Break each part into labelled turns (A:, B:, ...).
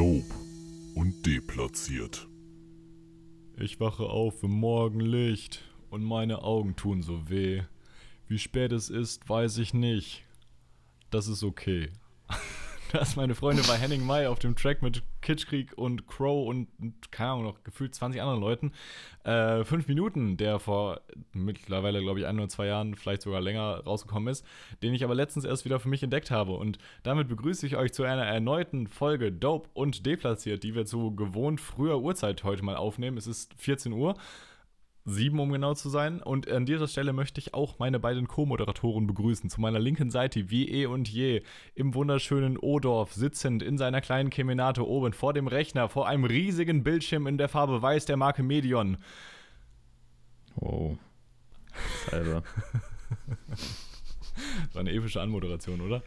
A: Dope und deplatziert.
B: Ich wache auf im Morgenlicht und meine Augen tun so weh. Wie spät es ist, weiß ich nicht. Das ist okay. Das meine Freunde bei Henning Mai auf dem Track mit Kitschkrieg und Crow und, keine Ahnung, noch gefühlt 20 anderen Leuten. Äh, fünf Minuten, der vor mittlerweile, glaube ich, ein oder zwei Jahren, vielleicht sogar länger rausgekommen ist, den ich aber letztens erst wieder für mich entdeckt habe. Und damit begrüße ich euch zu einer erneuten Folge Dope und Deplatziert, die wir zu gewohnt früher Uhrzeit heute mal aufnehmen. Es ist 14 Uhr sieben, um genau zu sein. Und an dieser Stelle möchte ich auch meine beiden Co-Moderatoren begrüßen. Zu meiner linken Seite, wie eh und je, im wunderschönen Odorf, sitzend in seiner kleinen Kemenate oben vor dem Rechner, vor einem riesigen Bildschirm in der Farbe Weiß der Marke Medion.
C: Wow. Selber.
B: das war eine epische Anmoderation, oder?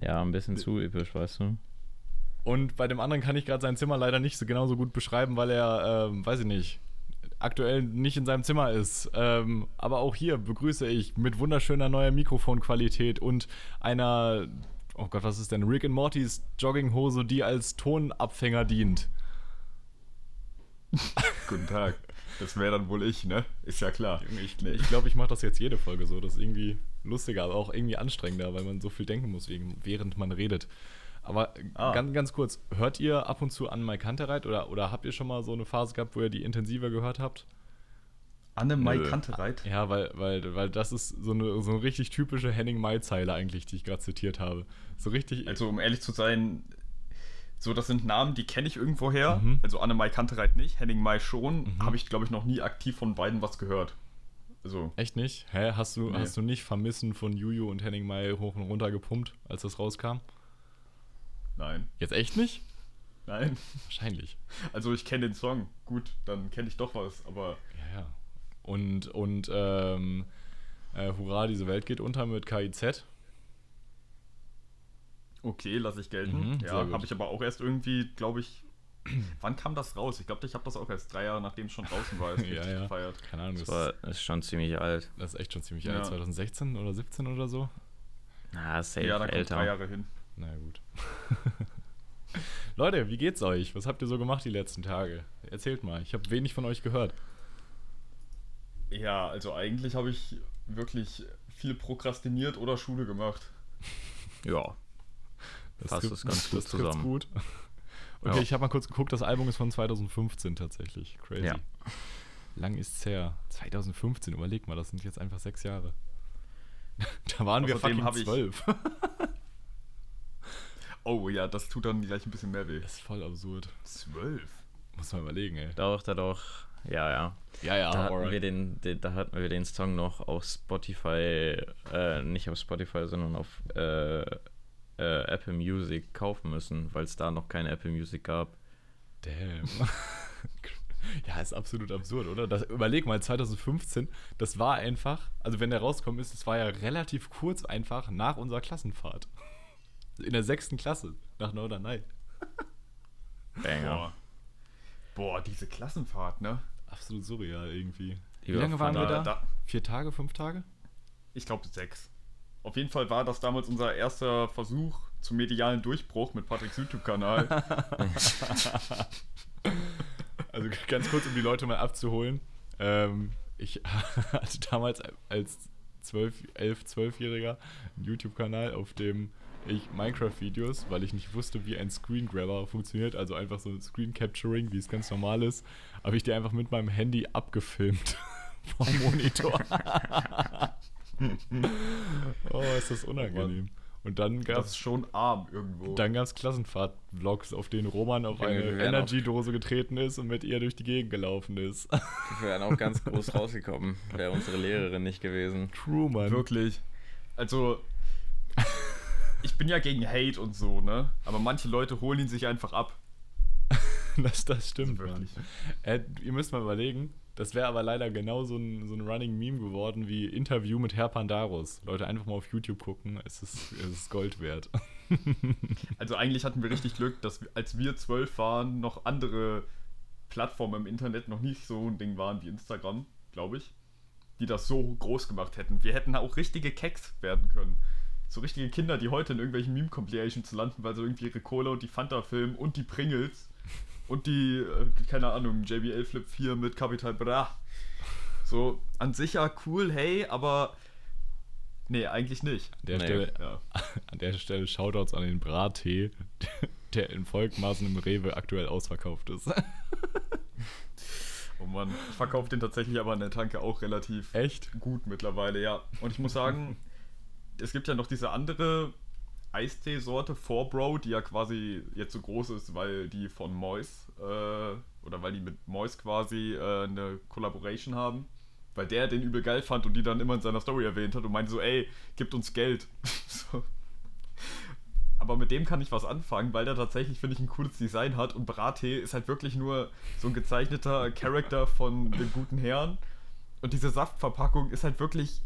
C: Ja, ein bisschen zu episch, weißt du.
B: Und bei dem anderen kann ich gerade sein Zimmer leider nicht so genauso gut beschreiben, weil er, ähm, weiß ich nicht, aktuell nicht in seinem Zimmer ist. Ähm, aber auch hier begrüße ich mit wunderschöner neuer Mikrofonqualität und einer, oh Gott, was ist denn? Rick and Mortys Jogginghose, die als Tonabfänger dient.
D: Guten Tag. Das wäre dann wohl ich, ne? Ist ja klar.
B: Ich glaube, ich, glaub, ich mache das jetzt jede Folge so. Das ist irgendwie lustiger, aber auch irgendwie anstrengender, weil man so viel denken muss, während man redet. Aber ah. ganz, ganz kurz, hört ihr ab und zu an Mike Kantereit oder, oder habt ihr schon mal so eine Phase gehabt, wo ihr die intensiver gehört habt?
D: Anne Mai Kantereit?
B: Ja, weil, weil, weil das ist so eine, so eine richtig typische Henning Mai-Zeile eigentlich, die ich gerade zitiert habe. So richtig.
D: Also, um ehrlich zu sein, so, das sind Namen, die kenne ich irgendwoher. Mhm. Also Anne Mai Kantereit nicht, Henning Mai schon. Mhm. Habe ich, glaube ich, noch nie aktiv von beiden was gehört.
B: Also, Echt nicht? Hä? Hast du, nee. hast du nicht Vermissen von Juju und Henning Mai hoch und runter gepumpt, als das rauskam?
D: Nein.
B: Jetzt echt nicht?
D: Nein.
B: Wahrscheinlich.
D: Also ich kenne den Song. Gut, dann kenne ich doch was, aber.
B: Ja, ja. Und, und ähm, äh, Hurra, diese Welt geht unter mit KIZ.
D: Okay, lasse ich gelten. Mhm, ja, habe ich aber auch erst irgendwie, glaube ich. Wann kam das raus? Ich glaube, ich habe das auch erst drei Jahre, nachdem es schon draußen war,
B: ja, ja. gefeiert.
C: Keine Ahnung. Das, war, ist schon ziemlich alt.
B: Das ist echt schon ziemlich ja. alt. 2016 oder 17 oder so?
C: Na, safe
D: ja, da älter. drei Jahre hin.
B: Na gut. Leute, wie geht's euch? Was habt ihr so gemacht die letzten Tage? Erzählt mal. Ich habe wenig von euch gehört.
D: Ja, also eigentlich habe ich wirklich viel prokrastiniert oder Schule gemacht.
C: ja.
B: Das passt es ganz gut zusammen. Gut. Okay, ja. ich habe mal kurz geguckt, das Album ist von 2015 tatsächlich. Crazy. Ja. Lang ist's her. 2015, überleg mal, das sind jetzt einfach sechs Jahre. da waren wir fucking zwölf.
D: Oh ja, das tut dann gleich ein bisschen mehr weh.
B: Das ist voll absurd.
D: Zwölf?
B: Muss man überlegen, ey.
C: Doch, da doch. Ja, ja.
B: Ja, ja,
C: da hatten, wir den, den, da hatten wir den Song noch auf Spotify, äh, nicht auf Spotify, sondern auf äh, äh, Apple Music kaufen müssen, weil es da noch keine Apple Music gab.
B: Damn. ja, ist absolut absurd, oder? Das, überleg mal, 2015, das war einfach, also wenn der rauskommen ist, das war ja relativ kurz einfach nach unserer Klassenfahrt. In der sechsten Klasse nach Norderney.
D: Banger. Boah. Boah, diese Klassenfahrt, ne?
B: Absolut surreal irgendwie.
C: Wie lange waren wir da? da?
B: Vier Tage, fünf Tage?
D: Ich glaube sechs. Auf jeden Fall war das damals unser erster Versuch zum medialen Durchbruch mit Patricks YouTube-Kanal.
B: also ganz kurz, um die Leute mal abzuholen. Ähm, ich hatte damals als 12, 11, 12-Jähriger einen YouTube-Kanal, auf dem ich Minecraft-Videos, weil ich nicht wusste, wie ein Screen Grabber funktioniert, also einfach so Screen Capturing, wie es ganz normal ist, habe ich die einfach mit meinem Handy abgefilmt vom Monitor. oh, ist das unangenehm. Und dann gab es
D: schon arm irgendwo.
B: Dann gab es Klassenfahrt-Vlogs, auf denen Roman auf eine Energy-Dose getreten ist und mit ihr durch die Gegend gelaufen ist.
C: Wir wären auch ganz groß rausgekommen, wäre unsere Lehrerin nicht gewesen.
B: True, Mann.
D: Wirklich. Also, ich bin ja gegen Hate und so, ne? Aber manche Leute holen ihn sich einfach ab.
B: das, das stimmt, also wirklich. Äh, ihr müsst mal überlegen, das wäre aber leider genau so ein, so ein Running Meme geworden wie Interview mit Herr Pandaros. Leute, einfach mal auf YouTube gucken, es ist, es ist Gold wert.
D: also eigentlich hatten wir richtig Glück, dass als wir zwölf waren, noch andere Plattformen im Internet noch nicht so ein Ding waren wie Instagram, glaube ich, die das so groß gemacht hätten. Wir hätten auch richtige Keks werden können. So richtige Kinder, die heute in irgendwelchen Meme-Compilations landen, weil sie irgendwie ihre Cola und die Fanta filmen und die Pringles und die, äh, keine Ahnung, JBL Flip 4 mit Capital Bra. So, an sich ja cool, hey, aber nee, eigentlich nicht.
B: An der,
C: Nee.
B: Stelle,
D: Ja.
B: an der Stelle Shoutouts an den Brattee, der in Volkmaßen im Rewe aktuell ausverkauft ist.
D: Oh Mann, ich verkaufe den tatsächlich aber an der Tanke auch relativ
B: Echt?
D: gut mittlerweile, ja. Und ich muss sagen, es gibt ja noch diese andere Eistee-Sorte, 4Bro, die ja quasi jetzt so groß ist, weil die von Mois, äh, oder weil die mit Mois quasi äh, eine Collaboration haben. Weil der den übel geil fand und die dann immer in seiner Story erwähnt hat und meinte so, ey, gibt uns Geld. so. Aber mit dem kann ich was anfangen, weil der tatsächlich, finde ich, ein cooles Design hat und Brattee ist halt wirklich nur so ein gezeichneter Charakter von dem guten Herrn. Und diese Saftverpackung ist halt wirklich.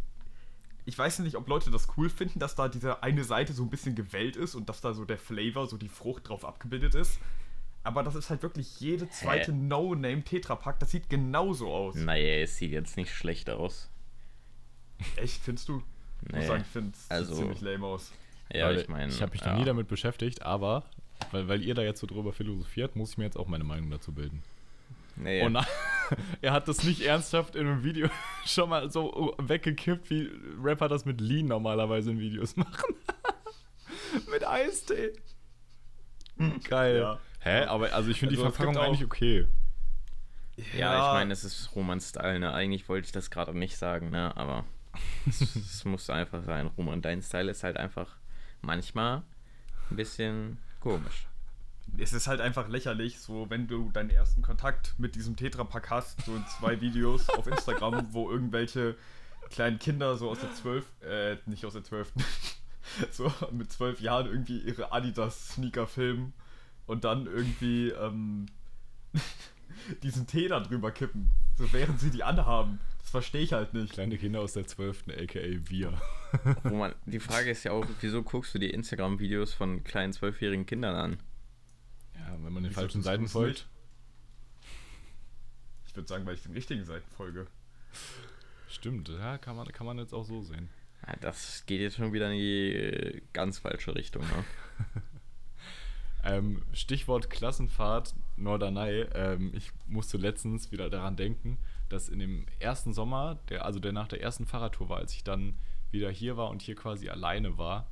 D: Ich weiß nicht, ob Leute das cool finden, dass da diese eine Seite so ein bisschen gewellt ist und dass da so der Flavor, so die Frucht drauf abgebildet ist. Aber das ist halt wirklich jede zweite No-Name Tetrapack. Das sieht genauso aus.
C: Naja, es sieht jetzt nicht schlecht aus.
D: Echt, findest du? Ich muss sagen, ich finde es
C: Also-
D: ziemlich lame aus.
C: Ja,
B: Weil
C: ich meine.
B: Ich habe mich
C: ja.
B: noch nie damit beschäftigt, aber weil, weil ihr da jetzt so drüber philosophiert, muss ich mir jetzt auch meine Meinung dazu bilden.
C: Nee.
B: Oh nein, er hat das nicht ernsthaft in einem Video schon mal so weggekippt, wie Rapper das mit Lean normalerweise in Videos machen. mit Eistee. Geil.
D: Ja.
B: Hä? Aber also ich finde
D: Also
B: die Verpackung eigentlich okay.
C: Ja, ich meine, es ist Roman-Style, ne? Eigentlich wollte ich das gerade nicht sagen, ne? Aber es, es muss einfach sein. Roman, dein Style ist halt einfach manchmal ein bisschen komisch.
D: Es ist halt einfach lächerlich, so wenn du deinen ersten Kontakt mit diesem Tetrapack hast, so in zwei Videos auf Instagram, wo irgendwelche kleinen Kinder so aus der 12, äh, nicht aus der 12, so mit zwölf Jahren irgendwie ihre Adidas-Sneaker filmen und dann irgendwie ähm, diesen Tee da drüber kippen, so während sie die anhaben. Das verstehe ich halt nicht.
B: Kleine Kinder aus der 12. aka wir.
C: Roman, die Frage ist ja auch, wieso guckst du die Instagram-Videos von kleinen zwölfjährigen Kindern an?
B: Ja, wenn man den
D: Wieso
B: falschen Seiten folgt.
D: Ich würde sagen, weil ich den richtigen Seiten folge.
B: Stimmt, ja, kann man, kann man jetzt auch so sehen.
C: Ja, das geht jetzt schon wieder in die äh, ganz falsche Richtung, ne?
B: Ähm, Stichwort Klassenfahrt Norderney. Ähm, ich musste letztens wieder daran denken, dass in dem ersten Sommer, der, also der nach der ersten Fahrradtour war, als ich dann wieder hier war und hier quasi alleine war,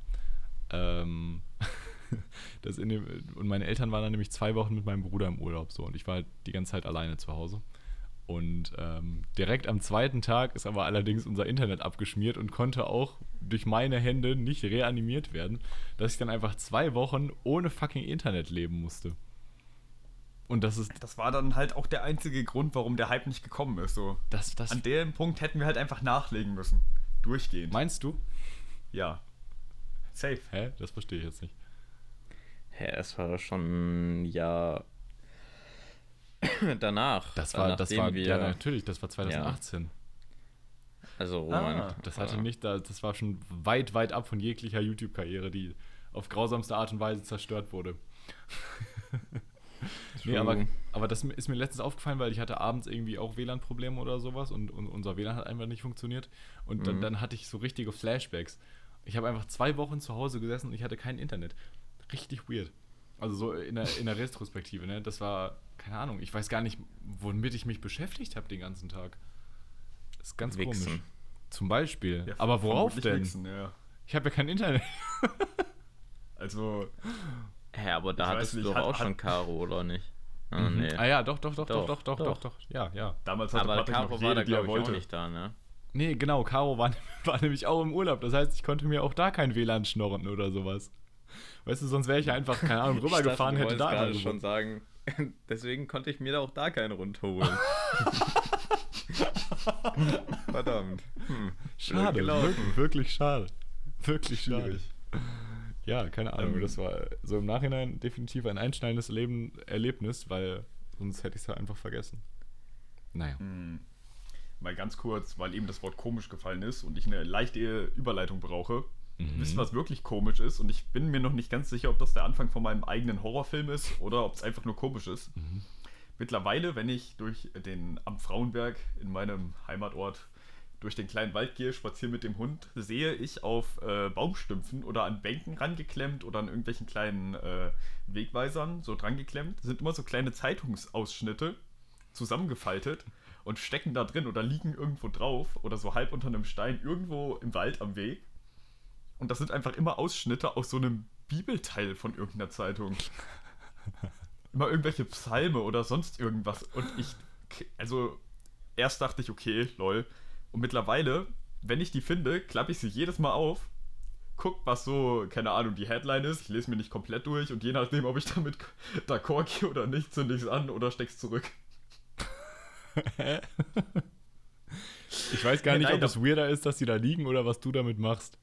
B: ähm, dass in dem, und meine Eltern waren dann nämlich zwei Wochen mit meinem Bruder im Urlaub so und ich war halt die ganze Zeit alleine zu Hause. Und ähm, direkt am zweiten Tag ist aber allerdings unser Internet abgeschmiert und konnte auch durch meine Hände nicht reanimiert werden, dass ich dann einfach zwei Wochen ohne fucking Internet leben musste. Und das ist,
D: Das war dann halt auch der einzige Grund, warum der Hype nicht gekommen ist. So.
B: das, das,
D: An dem Punkt hätten wir halt einfach nachlegen müssen. Durchgehend.
B: meinst du?
D: ja. Safe.
B: Hä? Das verstehe ich jetzt nicht.
C: Hä, es war schon ein Jahr danach.
B: Das war, das war,
C: wir,
B: ja natürlich, das war 2018.
C: Also Roman.
D: Ah,
B: Das hatte nicht, da- das war schon weit, weit ab von jeglicher YouTube-Karriere, die auf grausamste Art und Weise zerstört wurde. Nee, aber, aber das ist mir letztens aufgefallen, weil ich hatte abends irgendwie auch WLAN-Probleme oder sowas und, und unser WLAN hat einfach nicht funktioniert. Und dann,
C: Mhm.
B: dann hatte ich so richtige Flashbacks. Ich habe einfach zwei Wochen zu Hause gesessen und ich hatte kein Internet. Richtig weird. Also so in der, in der Retrospektive, ne? Das war, keine Ahnung, ich weiß gar nicht, womit ich mich beschäftigt habe den ganzen Tag. Das ist ganz
C: Wichsen.
B: komisch. Zum Beispiel.
D: Ja,
B: aber worauf denn?
D: Wichsen, ja.
B: Ich habe ja kein Internet.
D: Also,
C: Hä, aber da hattest
D: nicht,
C: du doch
D: hat-
C: auch
D: hat-
C: schon Caro, oder nicht? Ah,
B: Mhm.
C: nee.
B: Ah ja, doch, doch, doch, doch,
C: Doch,
B: doch, doch, doch. Ja, ja.
D: damals hatte
C: aber
D: Patrick
C: Caro
D: noch
C: war da, glaube ich, auch nicht da, ne?
B: Nee, genau, Caro war, war nämlich auch im Urlaub. Das heißt, ich konnte mir auch da kein WLAN schnorren oder sowas. Weißt du, sonst wäre ich ja einfach, keine Ahnung, rübergefahren,
C: Ich
B: hätte da angerufen.
C: gerade schon sagen, deswegen konnte ich mir da auch da keinen runterholen. Verdammt. Hm.
B: Schade, wirklich, wirklich schade. Wirklich schade. Ja, keine Ahnung,
D: Ähm.
B: das war so im Nachhinein definitiv ein einschneidendes Leben, Erlebnis, weil sonst hätte ich es ja einfach vergessen. Naja.
D: Hm. Mal ganz kurz, weil eben das Wort komisch gefallen ist und ich eine leichte Überleitung brauche.
B: Mhm.
D: Wisst ihr, was wirklich komisch ist? Und ich bin mir noch nicht ganz sicher, ob das der Anfang von meinem eigenen Horrorfilm ist oder ob es einfach nur komisch ist. Mittlerweile, wenn ich durch den am Frauenberg in meinem Heimatort durch den kleinen Wald gehe, spaziere mit dem Hund, sehe ich auf äh, Baumstümpfen oder an Bänken rangeklemmt oder an irgendwelchen kleinen äh, Wegweisern so drangeklemmt, sind immer so kleine Zeitungsausschnitte zusammengefaltet und stecken da drin oder liegen irgendwo drauf oder so halb unter einem Stein irgendwo im Wald am Weg. Und das sind einfach immer Ausschnitte aus so einem Bibelteil von irgendeiner Zeitung. immer irgendwelche Psalme oder sonst irgendwas. Und ich, also erst dachte ich, okay, lol. Und mittlerweile, wenn ich die finde, klappe ich sie jedes Mal auf, guck, was so, keine Ahnung, die Headline ist. Ich lese mir nicht komplett durch und je nachdem, ob ich damit d'accord gehe oder nicht, zünde ich es an oder steck's zurück.
B: ich weiß gar nicht, Nein, ob es weirder ist, dass sie da liegen oder was du damit machst.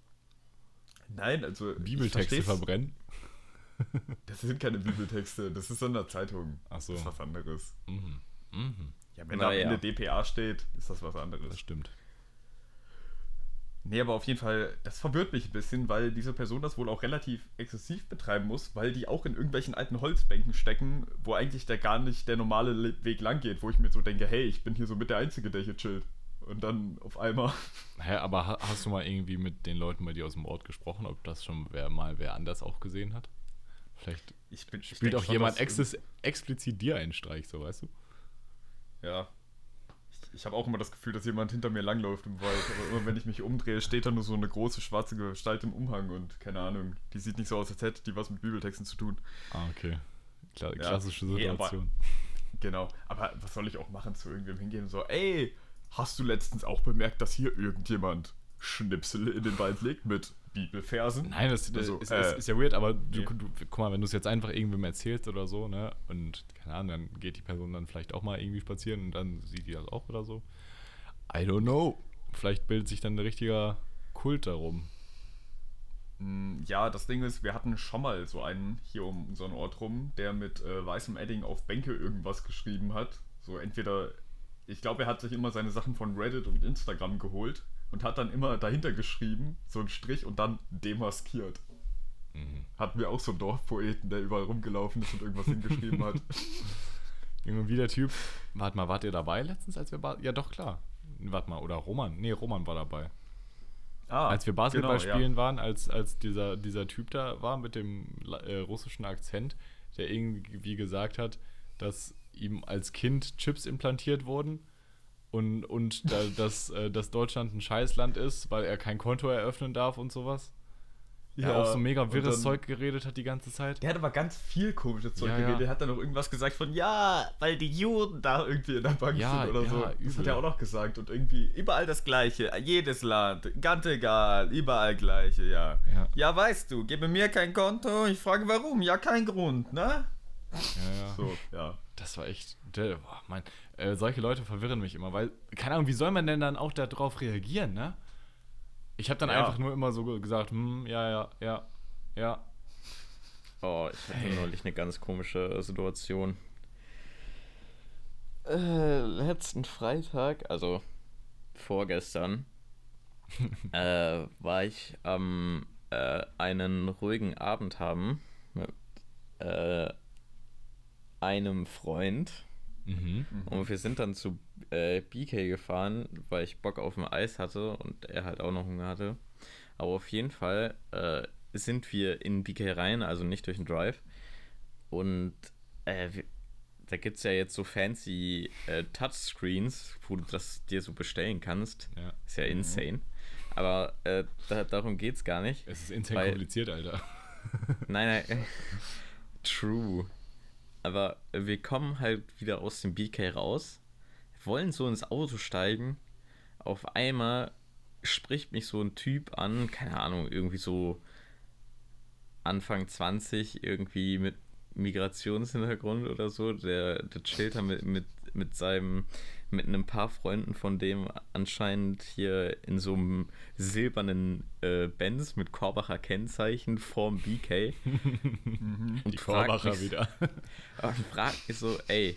D: Nein, also.
B: Bibeltexte verbrennen.
D: Das sind keine Bibeltexte, das ist Sonderzeitung.
B: Ach so.
D: Das ist was anderes.
B: Mhm. Mhm.
D: Ja, wenn Na, da am Ende DPA steht, ist das was anderes.
B: Das stimmt.
D: Nee, aber auf jeden Fall, das verwirrt mich ein bisschen, weil diese Person das wohl auch relativ exzessiv betreiben muss, weil die auch in irgendwelchen alten Holzbänken stecken, wo eigentlich der gar nicht der normale Weg lang geht, wo ich mir so denke, hey, ich bin hier so mit der Einzige, der hier chillt. Und dann auf einmal.
B: Hä, aber hast du mal irgendwie mit den Leuten bei dir aus dem Ort gesprochen, ob das schon wer mal wer anders auch gesehen hat? Vielleicht bin, spielt auch jemand explizit dir einen Streich, so weißt du?
D: Ja. Ich, ich habe auch immer das Gefühl, dass jemand hinter mir langläuft im Wald. Aber immer wenn ich mich umdrehe, steht da nur so eine große schwarze Gestalt im Umhang und keine Ahnung. Die sieht nicht so aus, als hätte die was mit Bibeltexten zu tun.
B: Ah, okay. Kla klassische ja. Situation.
D: Hey, aber, genau. Aber was soll ich auch machen zu irgendwem hingehen und so, ey, hast du letztens auch bemerkt, dass hier irgendjemand Schnipsel in den Wald legt mit Bibelfersen.
B: Nein, das, das also, ist, äh, ist, ja weird, aber du, du, guck mal, wenn du es jetzt einfach irgendwem erzählst oder so, ne, und keine Ahnung, dann geht die Person dann vielleicht auch mal irgendwie spazieren und dann sieht die das auch oder so. I don't know. Vielleicht bildet sich dann ein richtiger Kult darum.
D: Mm, ja, das Ding ist, wir hatten schon mal so einen hier um unseren Ort rum, der mit äh, weißem Edding auf Bänke irgendwas geschrieben hat. So entweder, ich glaube, er hat sich immer seine Sachen von Reddit und Instagram geholt und hat dann immer dahinter geschrieben, so einen Strich und dann demaskiert. Mhm. Hatten wir auch so einen Dorfpoeten, der überall rumgelaufen ist und irgendwas hingeschrieben hat.
B: Irgendwie der Typ. Warte mal, wart ihr dabei letztens, als wir. Ba ja, doch, klar. Warte mal, oder Roman. Nee, Roman war dabei. Ah, als wir Basketball genau, spielen ja. waren, als, als dieser, dieser Typ da war mit dem äh, russischen Akzent, der irgendwie gesagt hat, dass ihm als Kind Chips implantiert wurden und, und da, dass, äh, dass Deutschland ein Scheißland ist, weil er kein Konto eröffnen darf und sowas. Ja, er auch so mega wirres dann, Zeug geredet hat die ganze Zeit.
D: Der hat aber ganz viel komisches Zeug ja, geredet. Der hat dann noch irgendwas gesagt von, ja, weil die Juden da irgendwie in der Bank ja, sind oder ja, so. Übel. Das hat er auch noch gesagt. Und irgendwie überall das Gleiche. Jedes Land, ganz egal, überall Gleiche, ja. Ja, ja weißt du, gebe mir kein Konto. Ich frage warum. Ja, kein Grund, ne?
B: Ja, ja. So, ja. Das war echt. Boah, mein, äh, solche Leute verwirren mich immer, weil, keine Ahnung, wie soll man denn dann auch darauf reagieren, ne? Ich habe dann ja. einfach nur immer so gesagt, hm, ja, ja, ja, ja.
C: Oh, ich hatte hey. neulich eine ganz komische Situation. Äh, letzten Freitag, also vorgestern, äh, war ich am äh, einen ruhigen Abend haben mit äh, einem Freund Mhm. Und wir sind dann zu äh, BK gefahren, weil ich Bock auf ein Eis hatte und er halt auch noch Hunger hatte. Aber auf jeden Fall äh, sind wir in BK rein, also nicht durch den Drive. Und äh, wir, da gibt es ja jetzt so fancy äh, Touchscreens, wo du das dir so bestellen kannst. Ja. Ist ja mhm. insane. Aber äh, da, darum geht es gar nicht.
B: Es ist insane weil, kompliziert, Alter.
C: nein, nein. True. Aber wir kommen halt wieder aus dem BK raus, wollen so ins Auto steigen. Auf einmal spricht mich so ein Typ an, keine Ahnung, irgendwie so Anfang 20, irgendwie mit Migrationshintergrund oder so. Der, der chillt da mit, mit, mit seinem mit einem paar Freunden von dem anscheinend hier in so einem silbernen äh, Benz mit Korbacher Kennzeichen vorm BK.
B: Und Die Korbacher mich, wieder.
C: Und fragt mich so, ey.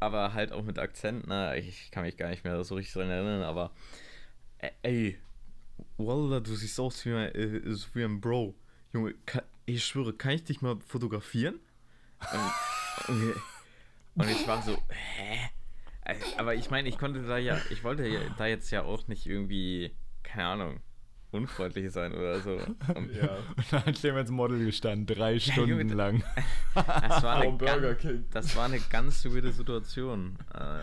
C: Aber halt auch mit Akzent, ne? Ich kann mich gar nicht mehr so richtig dran erinnern, aber ey, Wallah, du siehst aus wie ein, äh, wie ein Bro. Junge, kann, ich schwöre, kann ich dich mal fotografieren? Und, und, und ich war so, hä? Äh, aber ich meine, ich konnte da ja, ich wollte ja da jetzt ja auch nicht irgendwie, keine Ahnung, unfreundlich sein oder so. Und,
D: Ja.
B: Und dann hat Clemens Model gestanden, drei Stunden
C: Junge,
B: lang.
C: das, war eine
D: Vom Burger
C: ganz,
D: King.
C: das war eine ganz weirde Situation. Äh,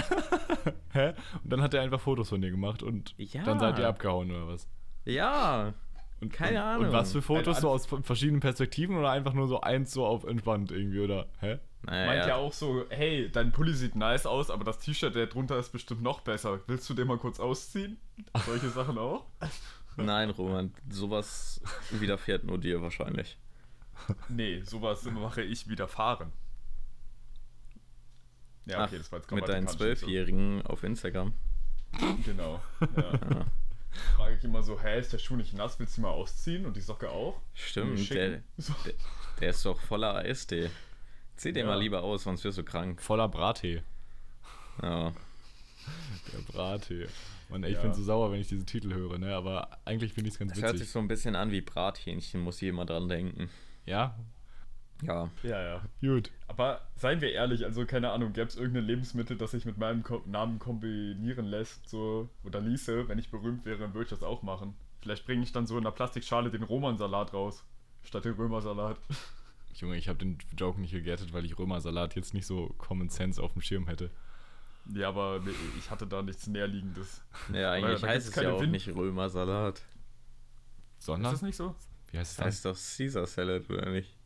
B: Hä? Und dann hat er einfach Fotos von dir gemacht und
C: Ja.
B: dann seid ihr abgehauen oder was?
C: ja,
B: Und,
C: Keine Ahnung.
B: Und was für Fotos? So aus verschiedenen Perspektiven oder einfach nur so eins so auf entspannt irgendwie, oder? Hä?
C: naja,
D: Meint ja auch so, hey, dein Pulli sieht nice aus, aber das T-Shirt, der drunter ist bestimmt noch besser. Willst du den mal kurz ausziehen? Solche Sachen auch?
C: Nein, Roman, sowas widerfährt nur dir wahrscheinlich.
D: Nee, sowas mache ich widerfahren. Ja, okay,
C: Ach,
D: das war jetzt
C: mit deinen. Zwölfjährigen auf Instagram.
D: Genau. Ja. Frage ich immer so, hä, ist der Schuh nicht nass? Willst du ihn mal ausziehen? Und die Socke auch?
C: Stimmt, der.
D: So.
C: der, der ist doch voller Eistee. Zieh den
D: Ja.
C: mal lieber aus, sonst wirst du krank.
B: Voller Brattee.
C: Ja.
B: Der Brattee. Mann, ey, ich
D: Ja.
B: bin so sauer, wenn ich diese Titel höre, ne? Aber eigentlich finde ich es ganz
C: Das hört sich
B: witzig.
C: so ein bisschen an wie Brathähnchen, muss ich immer dran denken.
B: Ja?
C: Ja.
D: Ja, ja.
B: Gut.
D: Aber seien wir ehrlich, also keine Ahnung, gäbe es irgendein Lebensmittel, das sich mit meinem Ko Namen kombinieren lässt, so, oder ließe, wenn ich berühmt wäre, dann würde ich das auch machen. Vielleicht bringe ich dann so in einer Plastikschale den Romansalat raus, statt den Römersalat.
B: Junge, ich habe den Joke nicht gegettet, weil ich Römersalat jetzt nicht so Common Sense auf dem Schirm hätte.
D: Ja, aber nee, ich hatte da nichts Näherliegendes.
C: Ja, eigentlich heißt es ja
D: keine
C: auch
D: Wind-
C: nicht Römersalat.
B: Sondern?
D: Ist das nicht so?
B: Wie heißt es
C: Das heißt doch Caesar Salad, oder nicht?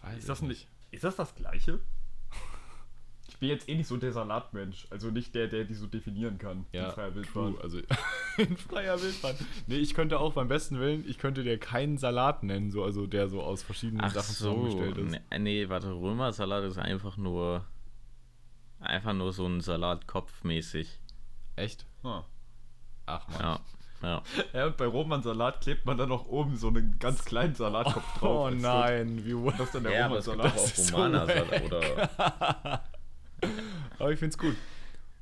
B: Das weiß
D: Ist das
B: ich
D: nicht? Ist das das Gleiche? Ich bin jetzt eh nicht so der Salatmensch, also nicht der, der die so definieren kann.
B: Ja,
D: in freier Wildbahn.
B: true. Also in freier Wildbahn. Nee, ich könnte auch beim besten Willen, ich könnte dir keinen Salat nennen, so, also der so aus verschiedenen
C: Ach
B: Sachen
C: so.
B: zusammengestellt ist.
C: Nee, nee, warte, Römersalat ist einfach nur. Einfach nur so ein Salatkopf mäßig.
B: Echt?
D: Ah.
B: Ach man.
C: Ja. Ja.
D: Ja, und bei Romansalat klebt man dann noch oben so einen ganz kleinen Salatkopf drauf.
B: Oh nein, wie
D: Das ist dann der
C: ja,
D: Romansalat.
C: auch
B: Das
C: Romanersalat
B: wack.
C: oder.
B: Aber ich find's gut.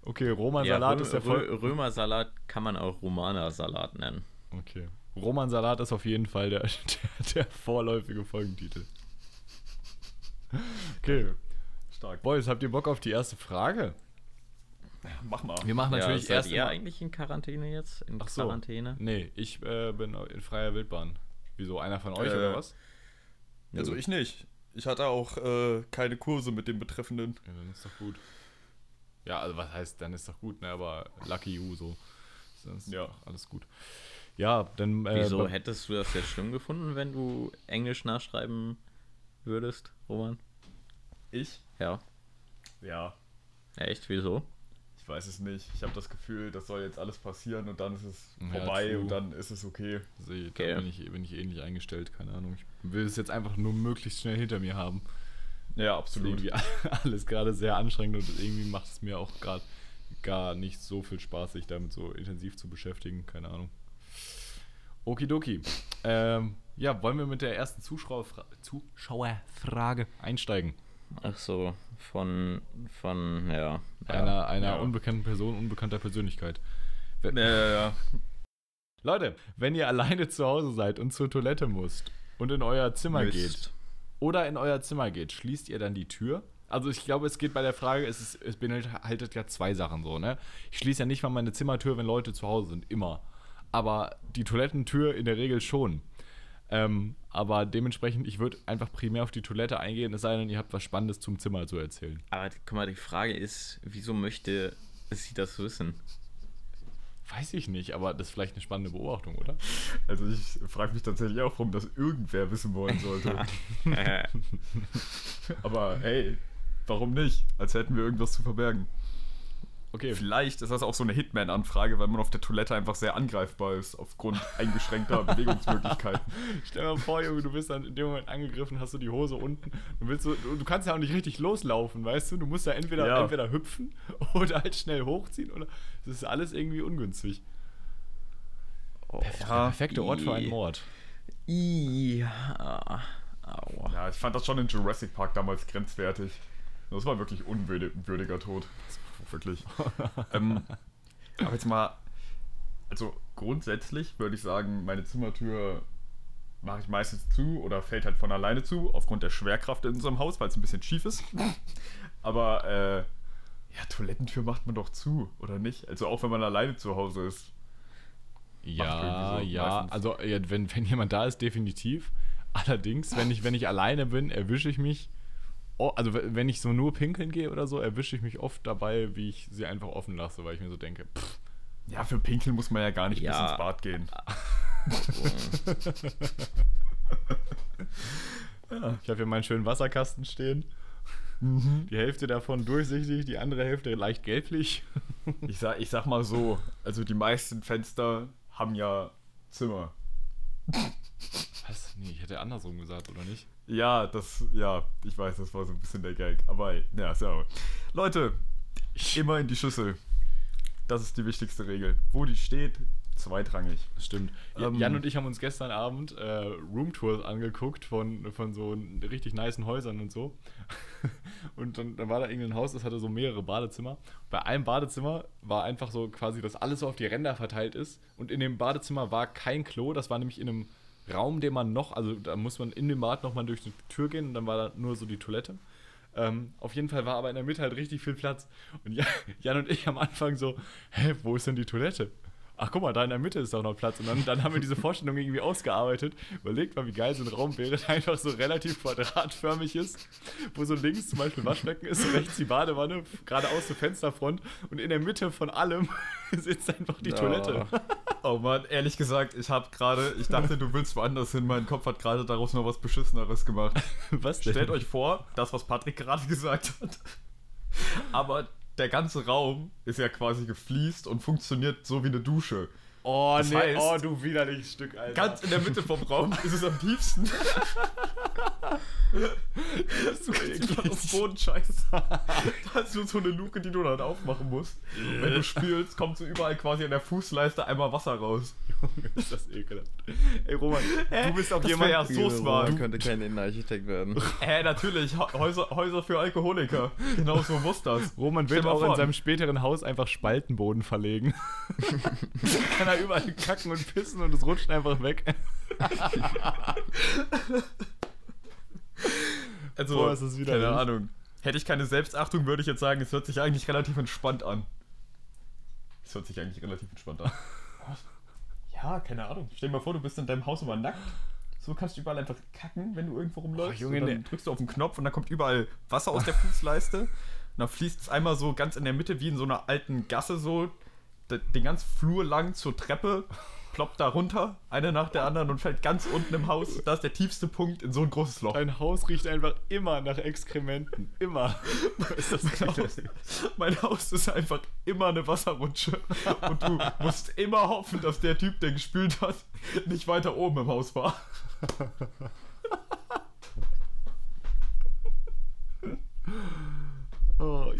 B: Okay, Roman
C: Ja,
B: ist der voll.
C: Römersalat kann man auch Romanersalat nennen.
B: Okay. Roman Salat ist auf jeden Fall der, der, der vorläufige Folgentitel. Okay.
D: Stark.
B: Boys, habt ihr Bock auf die erste Frage?
D: Mach mal.
B: Wir machen natürlich
C: ja,
B: erst.
C: seid ihr eigentlich in Quarantäne jetzt? In
B: Ach so.
C: Quarantäne?
B: Nee, ich äh, bin in freier Wildbahn. Wieso? Einer von euch
D: Äh,
B: oder was?
D: Also ich nicht. Ich hatte auch äh, keine Kurse mit dem Betreffenden.
B: Ja, dann ist doch gut. Ja, also was heißt, dann ist doch gut, ne? Aber lucky you so.
D: Ja.
B: alles gut. Ja, dann. Äh,
C: Wieso hättest du das jetzt schlimm gefunden, wenn du Englisch nachschreiben würdest, Roman?
D: Ich?
C: Ja.
D: Ja.
C: Echt? Wieso?
D: Ich weiß es nicht. Ich habe das Gefühl, das soll jetzt alles passieren und dann ist es
B: Ja,
D: vorbei
B: true.
D: und dann ist es okay.
B: Sehe,
C: Okay.
B: da bin ich, bin ich ähnlich eingestellt, keine Ahnung. Ich will es jetzt einfach nur möglichst schnell hinter mir haben.
D: Ja,
B: Das ist
D: absolut.
B: irgendwie alles gerade sehr anstrengend und irgendwie macht es mir auch gerade gar nicht so viel Spaß, sich damit so intensiv zu beschäftigen. Keine Ahnung. Okidoki. Ähm, ja, wollen wir mit der ersten Zuschauerfra Zuschauerfrage einsteigen?
C: Ach so, von, von, ja. ja.
B: einer einer
D: ja.
B: unbekannten Person, unbekannter Persönlichkeit.
D: Ja, ja, ja.
B: Leute, wenn ihr alleine zu Hause seid und zur Toilette müsst und in euer Zimmer geht,
C: Mist.
B: oder in euer Zimmer geht, schließt ihr dann die Tür? Also ich glaube, es geht bei der Frage, es, ist, es beinhaltet ja zwei Sachen so, ne? Ich schließe ja nicht mal meine Zimmertür, wenn Leute zu Hause sind, immer. Aber die Toilettentür in der Regel schon. Ähm, aber dementsprechend, ich würde einfach primär auf die Toilette eingehen, es sei denn, ihr habt was Spannendes zum Zimmer zu erzählen.
C: Aber guck mal, die Frage ist, wieso möchte sie das wissen?
B: Weiß ich nicht, aber das ist vielleicht eine spannende Beobachtung, oder?
D: Also ich frage mich tatsächlich auch, warum das irgendwer wissen wollen sollte. Aber hey, warum nicht? Als hätten wir irgendwas zu verbergen.
B: Okay,
D: Vielleicht ist das auch so eine Hitman-Anfrage, weil man auf der Toilette einfach sehr angreifbar ist, aufgrund eingeschränkter Bewegungsmöglichkeiten.
B: Stell dir mal vor, Junge, du bist dann in dem Moment angegriffen, hast du die Hose unten und willst du, du kannst ja auch nicht richtig loslaufen, weißt du? Du musst ja entweder,
D: Ja.
B: entweder hüpfen oder halt schnell hochziehen oder das ist alles irgendwie ungünstig.
C: Oh,
B: Der perfekte Ort für einen Mord.
C: ah, Aua.
D: Ja, ich fand das schon in Jurassic Park damals grenzwertig. Das war wirklich unwürdiger Tod. Das wirklich. ähm, aber jetzt mal, also grundsätzlich würde ich sagen, meine Zimmertür mache ich meistens zu oder fällt halt von alleine zu, aufgrund der Schwerkraft in unserem Haus, weil es ein bisschen schief ist. Aber äh, Ja, Toilettentür macht man doch zu, oder nicht? Also auch wenn man alleine zu Hause ist.
B: Ja,
D: so
B: ja,
D: meistens.
B: also wenn, wenn jemand da ist, definitiv. Allerdings, wenn ich, wenn ich alleine bin, erwische ich mich, also wenn ich so nur pinkeln gehe oder so, erwische ich mich oft dabei, wie ich sie einfach offen lasse, weil ich mir so denke, pff,
D: Ja, für Pinkeln muss man ja gar nicht bis
C: Ja.
D: ins Bad gehen.
B: ich habe hier meinen schönen Wasserkasten stehen. Die Hälfte davon durchsichtig, die andere Hälfte leicht gelblich.
D: Ich sag, ich sag mal so, also die meisten Fenster haben ja Zimmer.
B: Hätte andersrum gesagt, oder nicht?
D: Ja, das, ja, ich weiß, das war so ein bisschen der Gag. Aber ja, so. Leute, immer in die Schüssel. Das ist die wichtigste Regel. Wo die steht, zweitrangig.
B: Stimmt.
D: Ähm,
B: Jan und ich haben uns gestern Abend äh, Roomtours angeguckt von, von so richtig nicen Häusern und so. und dann, dann war da irgendein Haus, das hatte so mehrere Badezimmer. Bei einem Badezimmer war einfach so quasi, dass alles so auf die Ränder verteilt ist. Und in dem Badezimmer war kein Klo, das war nämlich in einem Raum, den man noch, also da muss man in dem Bad nochmal durch die Tür gehen und dann war da nur so die Toilette. Ähm, auf jeden Fall war aber in der Mitte halt richtig viel Platz. Und Jan, Jan und ich am Anfang so, hä, wo ist denn die Toilette? Ach guck mal, da in der Mitte ist doch noch Platz. Und dann, dann haben wir diese Vorstellung irgendwie ausgearbeitet. Überlegt mal, wie geil so ein Raum wäre, der einfach so relativ quadratförmig ist, wo so links zum Beispiel Waschbecken ist, rechts die Badewanne, geradeaus die Fensterfront und in der Mitte von allem sitzt einfach die
C: Oh.
B: Toilette.
D: Oh Mann, ehrlich gesagt, ich habe gerade, ich dachte, du willst woanders hin. Mein Kopf hat gerade daraus noch was Beschisseneres gemacht.
B: Was denn?
D: Stellt euch vor, das, was Patrick gerade gesagt hat. Aber der ganze Raum ist ja quasi gefliest und funktioniert so wie eine Dusche.
B: Oh
D: Das
B: nee,
D: heißt-
B: oh du widerliches Stück, Alter.
D: Ganz in der Mitte vom Raum ist es am tiefsten.
B: so
D: Du kannst dich auf den Boden scheißen. Da ist nur so eine Luke, die du dann aufmachen musst. Wenn du spielst, kommt so überall quasi an der Fußleiste einmal Wasser raus.
B: ist das ekelhaft. Ey Roman, du bist auch
D: Das
B: jemand,
D: wär ja so smart.
C: Man könnte kein Innenarchitekt werden.
D: Äh, natürlich. Häuser, Häuser für Alkoholiker. Genau so muss das.
B: Roman wird
D: mal
B: auch in
D: vor.
B: seinem späteren Haus einfach Spaltenboden verlegen. Kann er überall kacken und pissen und es rutscht einfach weg.
D: Also,
B: Boah, ist das
D: keine
B: widerlich.
D: Ahnung. Hätte ich keine Selbstachtung, würde ich jetzt sagen, es hört sich eigentlich relativ entspannt an. Es hört sich eigentlich relativ entspannt an. ja, keine Ahnung. Stell dir mal vor, du bist in deinem Haus immer nackt. So kannst du überall einfach kacken, wenn du irgendwo rumläufst.
B: Oh, Junge,
D: und dann
B: ne-
D: drückst du auf den Knopf und dann kommt überall Wasser aus der Fußleiste. Und dann fließt es einmal so ganz in der Mitte wie in so einer alten Gasse so den ganzen Flur lang zur Treppe, ploppt da runter, eine nach der anderen und fällt ganz unten im Haus. Da ist der tiefste Punkt in so ein großes Loch.
B: Dein Haus riecht einfach immer nach Exkrementen. Immer. ist das
D: Mein Haus, mein Haus ist einfach immer eine Wasserrutsche. Und du musst immer hoffen, dass der Typ, der gespült hat, nicht weiter oben im Haus war.
B: Oh,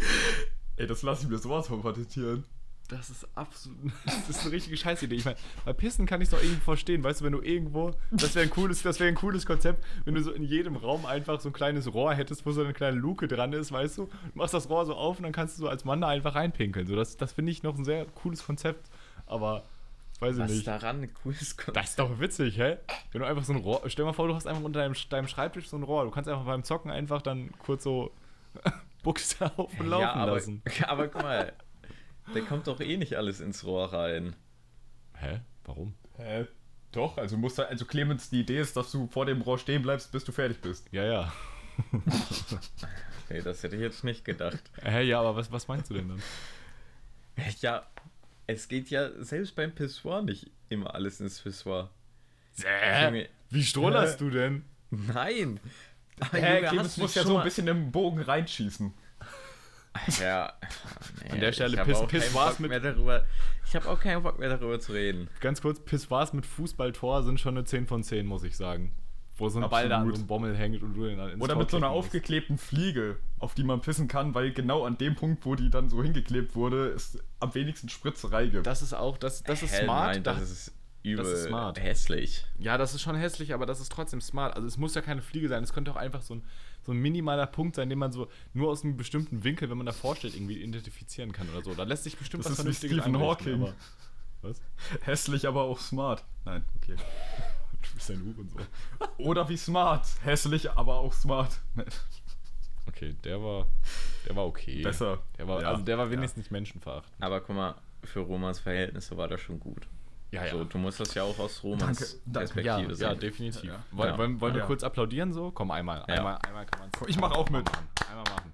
D: Ey, das lasse ich mir sowas von patentieren.
B: Das ist absolut. Das ist eine richtige Scheißidee. Ich meine, bei Pissen kann ich es doch irgendwie verstehen. Weißt du, wenn du irgendwo. Das wäre ein cooles, das wäre ein cooles Konzept, wenn du so in jedem Raum einfach so ein kleines Rohr hättest, wo so eine kleine Luke dran ist, weißt du? Du machst das Rohr so auf und dann kannst du so als Mann da einfach reinpinkeln. So, das das finde ich noch ein sehr cooles Konzept. Aber. Weiß ich
C: Was
B: nicht.
C: ist daran ein cooles Konzept?
B: Das ist doch witzig, hä? Wenn du einfach so ein Rohr. Stell dir mal vor, du hast einfach unter deinem, deinem Schreibtisch so ein Rohr. Du kannst einfach beim Zocken einfach dann kurz so Buchse auf und laufen
C: ja, aber,
B: lassen.
C: aber guck mal, da kommt doch eh nicht alles ins Rohr rein.
B: Hä? Warum?
D: Hä? Doch, also musst du, also Clemens, die Idee ist, dass du vor dem Rohr stehen bleibst, bis du fertig bist.
B: Ja, ja.
C: Okay, das hätte ich jetzt nicht gedacht.
B: Hä, ja, aber was, was meinst du denn dann?
C: Ja, es geht ja selbst beim Pissoir nicht immer alles ins Pissoir. Junge,
B: Wie strollerst du denn?
C: nein! Junge,
D: Clemens muss ja so ein bisschen im Bogen reinschießen.
C: Ja. Nee,
B: An der Stelle
C: ich hab
B: Piss-
C: auch
B: Piss
C: keinen
B: war's
C: Bock
B: mit-
C: mehr darüber. Ich habe auch keinen Bock mehr darüber zu reden.
B: Ganz kurz, Pissoirs mit Fußballtor sind schon eine 10 von 10, muss ich sagen. Wo so ein Ball da an so einem Bommel hängt und du den dann ins
D: Oder
B: Tor
D: mit so einer aufgeklebten Fliege, auf die man pissen kann, weil genau an dem Punkt, wo die dann so hingeklebt wurde, es am wenigsten Spritzerei gibt.
B: Das ist auch, das, das ist
C: Hä,
B: smart.
C: Nein,
B: da-
C: das ist übel
B: ist smart.
C: hässlich.
B: Ja, das ist schon hässlich, aber das ist trotzdem smart. Also es muss ja keine Fliege sein, es könnte auch einfach so ein, so ein minimaler Punkt sein, den man so nur aus einem bestimmten Winkel, wenn man davor steht, irgendwie identifizieren kann oder so. Da lässt sich bestimmt
D: Das
B: was Vernünftiges
D: Stephen Hawking.
B: aber- Was?
D: Hässlich, aber auch smart. Nein, okay.
B: Du bist ein Hurensohn.
D: Oder wie smart. Hässlich, aber auch smart. Nein.
B: Okay, der war, der war okay.
D: Besser.
B: Der war,
D: Ja,
B: also der war
D: ja.
B: wenigstens nicht menschenverachtend.
C: Aber guck mal, für Romans Verhältnisse war das schon gut.
B: Ja,
C: So, du musst das ja auch aus Romans. Perspektive
B: Ja, ja,
C: sehen.
B: definitiv.
D: Ja.
B: Wollen,
C: Ja.
B: wollen, wollen wir
D: Ja.
B: kurz applaudieren so? Komm, einmal.
C: Ja.
B: Einmal, einmal kann man
D: Ich mach auch mit.
B: Einmal machen.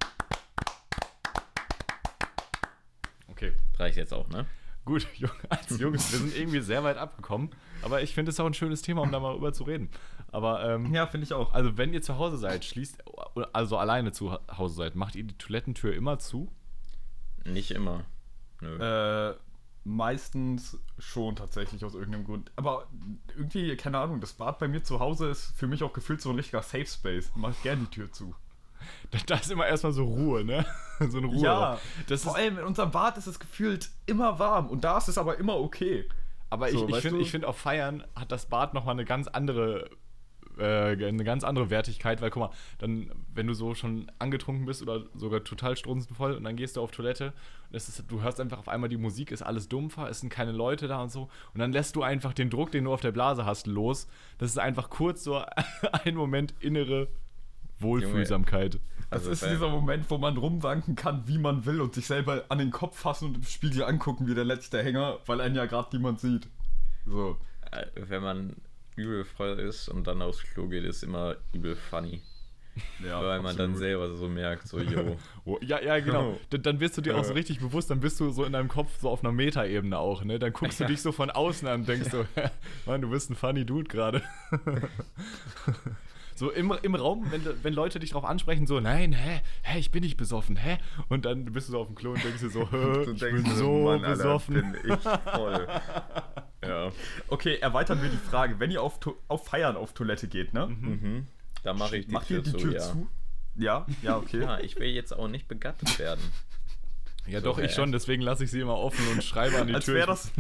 B: Okay.
C: Reicht jetzt auch, ne?
B: Gut, als Jungs, wir sind irgendwie sehr weit abgekommen. Aber ich finde es auch ein schönes Thema, um da mal rüber zu reden. Aber, ähm,
D: Ja, finde ich auch.
B: also wenn ihr zu Hause seid, schließt, also alleine zu Hause seid, macht ihr die Toilettentür immer zu?
C: Nicht immer. Nö.
D: Äh, meistens schon tatsächlich aus irgendeinem Grund. Aber irgendwie, keine Ahnung, das Bad bei mir zu Hause ist für mich auch gefühlt so ein richtiger Safe Space. Mach ich gerne die Tür zu.
B: Da, da ist immer erstmal so Ruhe, ne? So eine Ruhe.
D: Ja,
B: das
D: vor
B: ist,
D: allem in unserem Bad ist es gefühlt immer warm und da ist es aber immer okay.
B: aber ich,
D: so,
B: ich
D: weißt
B: finde, ich find, auf Feiern hat das Bad nochmal eine ganz andere äh, eine ganz andere Wertigkeit, weil guck mal, dann, wenn du so schon angetrunken bist oder sogar total strunzenvoll und dann gehst du auf Toilette und es ist, du hörst einfach auf einmal die Musik, ist alles dumpfer, es sind keine Leute da und so und dann lässt du einfach den Druck, den du auf der Blase hast, los. Das ist einfach kurz so ein Moment innere Wohlfühlsamkeit.
D: Das
C: Also
D: ist dieser Moment, wo man rumwanken kann, wie man will und sich selber an den Kopf fassen und im Spiegel angucken wie der letzte Hänger, weil einen ja gerade niemand sieht. So.
C: Äh, Wenn man übel voll ist und dann aufs Klo geht, ist immer übel funny.
D: Ja,
C: weil man dann selber so merkt, so, yo.
B: Ja, ja, genau. Dann, dann wirst du dir auch so richtig bewusst, dann bist du so in deinem Kopf so auf einer Metaebene auch, ne? Dann guckst du dich so von außen an und denkst so, Mann, du bist ein funny Dude gerade. so im, im Raum, wenn, wenn Leute dich drauf ansprechen, so, nein, hä, hä, ich bin nicht besoffen, hä? Und dann bist du so auf dem Klo und denkst dir so, hä, ich bin so
C: Mann, Alter,
B: besoffen.
C: bin ich voll. Ja.
D: Okay, erweitern wir die Frage. Wenn ihr auf, To- auf Feiern auf Toilette geht, ne?
C: Mhm. Da mache ich die
D: Macht
C: Tür,
D: ihr die
C: zu,
D: Tür
C: ja.
D: zu? Ja, ja, okay.
C: Ja, ich will jetzt auch nicht begattet werden.
B: Ja,
C: So,
B: doch, ich schon, deswegen lasse ich sie immer offen und schreibe an die
D: als
B: Tür.
D: wäre das,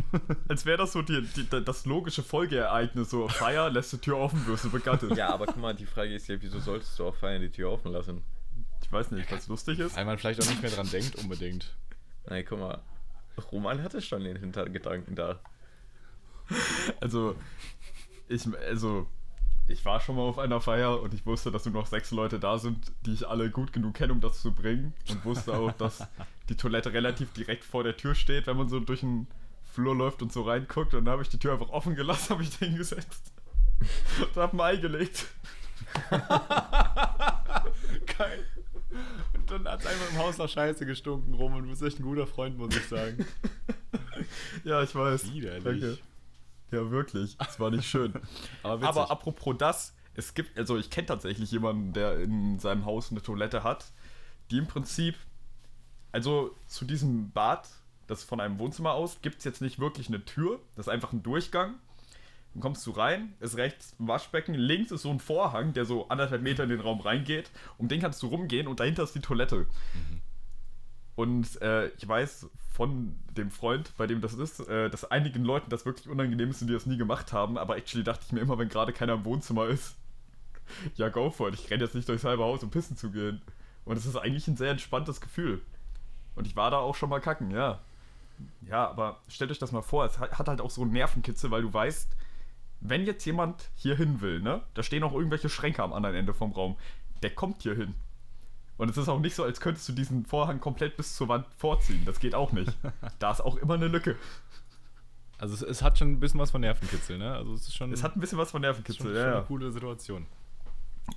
D: als wär das so die, die, das logische Folgeereignis. So, Feier, lässt die Tür offen, wirst du begattet.
C: Ja, aber guck mal, die Frage ist ja, wieso solltest du auf Feiern die Tür offen lassen?
D: Ich weiß nicht, was lustig ist.
B: Weil man vielleicht auch nicht mehr dran denkt, unbedingt.
C: Nein, guck mal, Roman hatte schon den Hintergedanken da.
D: Also, ich, also, ich war schon mal auf einer Feier und ich wusste, dass nur noch sechs Leute da sind, die ich alle gut genug kenne, um das zu bringen. Und wusste auch, dass die Toilette relativ direkt vor der Tür steht, wenn man so durch den Flur läuft und so reinguckt. Und dann habe ich die Tür einfach offen gelassen, habe ich da hingesetzt. Und habe ein Ei gelegt.
B: Geil. Und dann hat es einfach im Haus nach Scheiße gestunken rum und du bist echt ein guter Freund, muss ich sagen.
D: Ja, ich weiß.
B: Widerlich.
D: Danke. Ja, wirklich. Es war nicht schön.
B: Aber.
D: Aber apropos das, es gibt, also ich kenne tatsächlich jemanden, der in seinem Haus eine Toilette hat, die im Prinzip, also zu diesem Bad, das von einem Wohnzimmer aus, gibt es jetzt nicht wirklich eine Tür, das ist einfach ein Durchgang. Dann kommst du rein, ist rechts ein Waschbecken, links ist so ein Vorhang, der so anderthalb Meter in den Raum reingeht. Um den kannst du rumgehen und dahinter ist die Toilette. Und äh, ich weiß von dem Freund, bei dem das ist, äh, dass einigen Leuten das wirklich unangenehm ist und die das nie gemacht haben. Aber actually dachte ich mir immer, wenn gerade keiner im Wohnzimmer ist, ja, go for it. Ich renne jetzt nicht durchs halbe Haus, um pissen zu gehen. Und es ist eigentlich ein sehr entspanntes Gefühl. Und ich war da auch schon mal kacken, ja. Ja, aber stellt euch das mal vor, es hat halt auch so einen Nervenkitzel, weil du weißt, wenn jetzt jemand hier hin will, ne, da stehen auch irgendwelche Schränke am anderen Ende vom Raum, der kommt hier hin. Und es ist auch nicht so, als könntest du diesen Vorhang komplett bis zur Wand vorziehen. Das geht auch nicht. Da ist auch immer eine Lücke.
B: Also es, es hat schon ein bisschen was von Nervenkitzel, ne? Also es ist schon,
D: Es hat ein bisschen was von
B: schon,
D: Nervenkitzel.
B: schon
D: Ja,
B: eine
D: ja.
B: coole Situation.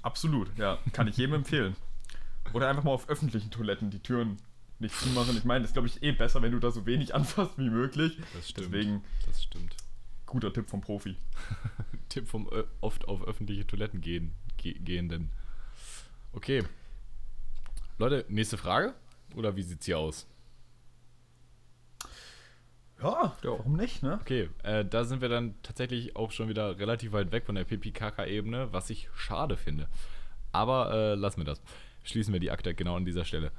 D: Absolut, ja. Kann ich jedem empfehlen. Oder einfach mal auf öffentlichen Toiletten die Türen nicht zumachen. Ich meine, das ist, glaube ich, eh besser, wenn du da so wenig anfasst wie möglich.
B: Das stimmt.
D: Deswegen,
B: Das stimmt.
D: guter Tipp vom Profi.
B: Tipp vom äh, oft auf öffentliche Toiletten gehen, ge gehenden. Okay. Leute, nächste Frage? Oder wie sieht's hier aus?
D: Ja, warum nicht, ne?
B: Okay, äh, da sind wir dann tatsächlich auch schon wieder relativ weit weg von der PPKK-Ebene, was ich schade finde. Aber äh, lassen wir das. Schließen wir die Akte genau an dieser Stelle.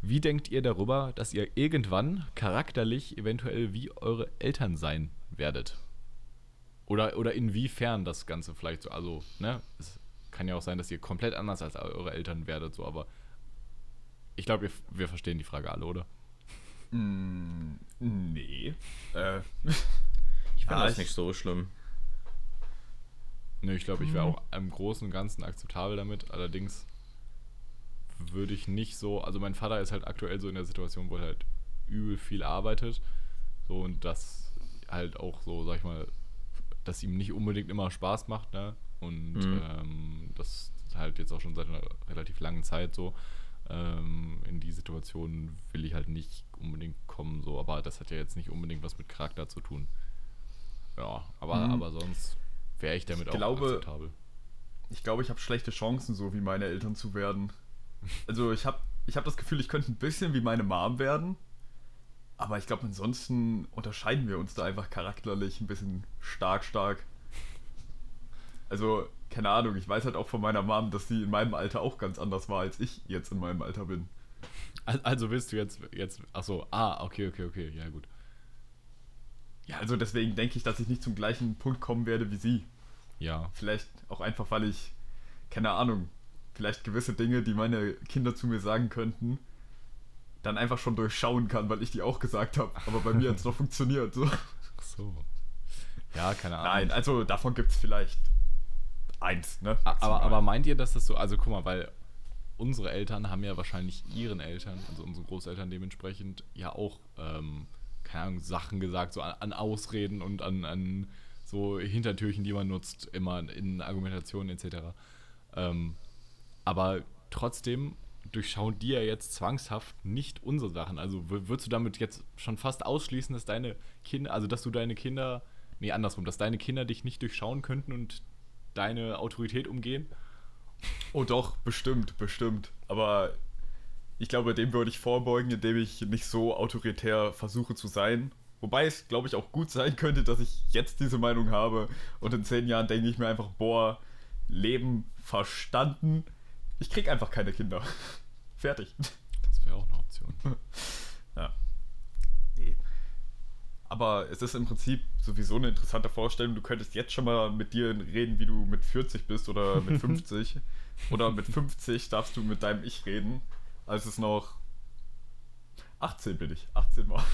B: Wie denkt ihr darüber, dass ihr irgendwann charakterlich eventuell wie eure Eltern sein werdet? Oder, oder inwiefern das Ganze vielleicht so, also, ne? Es kann ja auch sein, dass ihr komplett anders als eure Eltern werdet, so, aber ich glaube, wir, wir verstehen die Frage alle, oder?
D: Mm, nee. Äh,
C: Ich finde
D: Ja,
C: das
D: ich-
C: nicht so schlimm.
B: Ne, ich glaube, ich wäre auch im Großen und Ganzen akzeptabel damit. Allerdings würde ich nicht so, also mein Vater ist halt aktuell so in der Situation, wo er halt übel viel arbeitet. So und das halt auch so, sag ich mal, dass ihm nicht unbedingt immer Spaß macht, ne? Und
C: Mhm.
B: ähm, das halt jetzt auch schon seit einer relativ langen Zeit so. Ähm, in die Situation will ich halt nicht unbedingt kommen, so, aber das hat ja jetzt nicht unbedingt was mit Charakter zu tun. Ja, aber,
D: Mhm.
B: aber sonst wäre ich damit
D: Ich
B: auch
D: glaube-
B: akzeptabel.
D: Ich glaube, ich habe schlechte Chancen, so wie meine Eltern zu werden. Also ich habe ich hab das Gefühl, ich könnte ein bisschen wie meine Mom werden. Aber ich glaube, ansonsten unterscheiden wir uns da einfach charakterlich ein bisschen stark, stark. Also, keine Ahnung, ich weiß halt auch von meiner Mom, dass sie in meinem Alter auch ganz anders war, als ich jetzt in meinem Alter bin.
B: Al- Also willst du jetzt, jetzt, ach so, ah, okay, okay, okay, ja gut.
D: Ja, also deswegen denke ich, dass ich nicht zum gleichen Punkt kommen werde wie sie.
B: Ja,
D: Vielleicht auch einfach, weil ich, keine Ahnung, vielleicht gewisse Dinge, die meine Kinder zu mir sagen könnten, dann einfach schon durchschauen kann, weil ich die auch gesagt habe. Aber bei mir hat es noch funktioniert. So.
B: ach so. Ja, keine Ahnung.
D: Nein, also davon gibt es vielleicht eins, ne?
B: Aber, aber meint ihr, dass das so, also guck mal, weil unsere Eltern haben ja wahrscheinlich ihren Eltern, also unsere Großeltern dementsprechend, ja auch, ähm, keine Ahnung, Sachen gesagt, so an, an Ausreden und an, an so Hintertürchen, die man nutzt, immer in Argumentationen etc. Ähm, aber trotzdem durchschauen die ja jetzt zwangshaft nicht unsere Sachen. Also würdest du damit jetzt schon fast ausschließen, dass deine Kinder, also dass du deine Kinder, nee, andersrum, dass deine Kinder dich nicht durchschauen könnten und deine Autorität umgehen?
D: Oh doch, bestimmt, bestimmt. Aber ich glaube, dem würde ich vorbeugen, indem ich nicht so autoritär versuche zu sein. Wobei es, glaube ich, auch gut sein könnte, dass ich jetzt diese Meinung habe und in zehn Jahren denke ich mir einfach, boah, Leben verstanden. Ich krieg einfach keine Kinder. Fertig.
B: Das wäre auch eine Option.
D: Ja. Aber es ist im Prinzip sowieso eine interessante Vorstellung. Du könntest jetzt schon mal mit dir reden, wie du mit 40 bist oder mit 50. oder mit 50 darfst du mit deinem Ich reden, als es noch 18 bin ich. 18 war.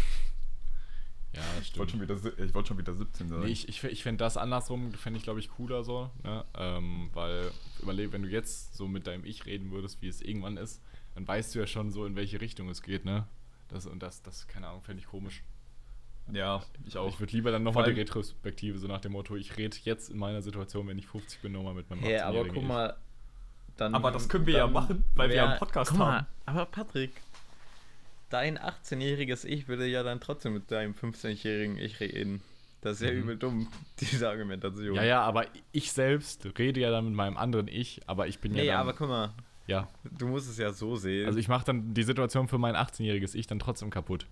B: Ja,
D: Ich wollte schon,
B: stimmt.
D: wieder si- ich wollte schon wieder 17 sein.
B: Nee, ich ich, ich fände das andersrum, fände ich, glaube ich, cooler so, ne? ähm, weil überleg, wenn du jetzt so mit deinem Ich reden würdest, wie es irgendwann ist, dann weißt du ja schon so, in welche Richtung es geht, ne? Das und das, das, keine Ahnung, fände ich komisch.
D: Ja, ich auch.
B: Ich würde lieber dann nochmal die Retrospektive, so nach dem Motto, ich rede jetzt in meiner Situation, wenn ich 50 bin, nochmal mit meinem
C: Hey, aber
B: 18-jährigen
C: guck
B: Ich.
C: mal. Dann,
D: Aber das können wir ja machen, weil wir ja einen Podcast
C: guck mal,
D: haben.
C: Aber Patrick, dein 18-jähriges Ich würde ja dann trotzdem mit deinem 15-jährigen Ich reden. Das ist ja
B: Mhm.
C: übel dumm, diese Argumentation.
B: Ja, ja, aber ich selbst rede ja dann mit meinem anderen Ich, aber ich bin ja
C: Nee,
B: dann,
C: aber guck mal,
B: ja,
C: du musst es ja so sehen.
B: also ich mache dann die Situation für mein 18-jähriges Ich dann trotzdem kaputt.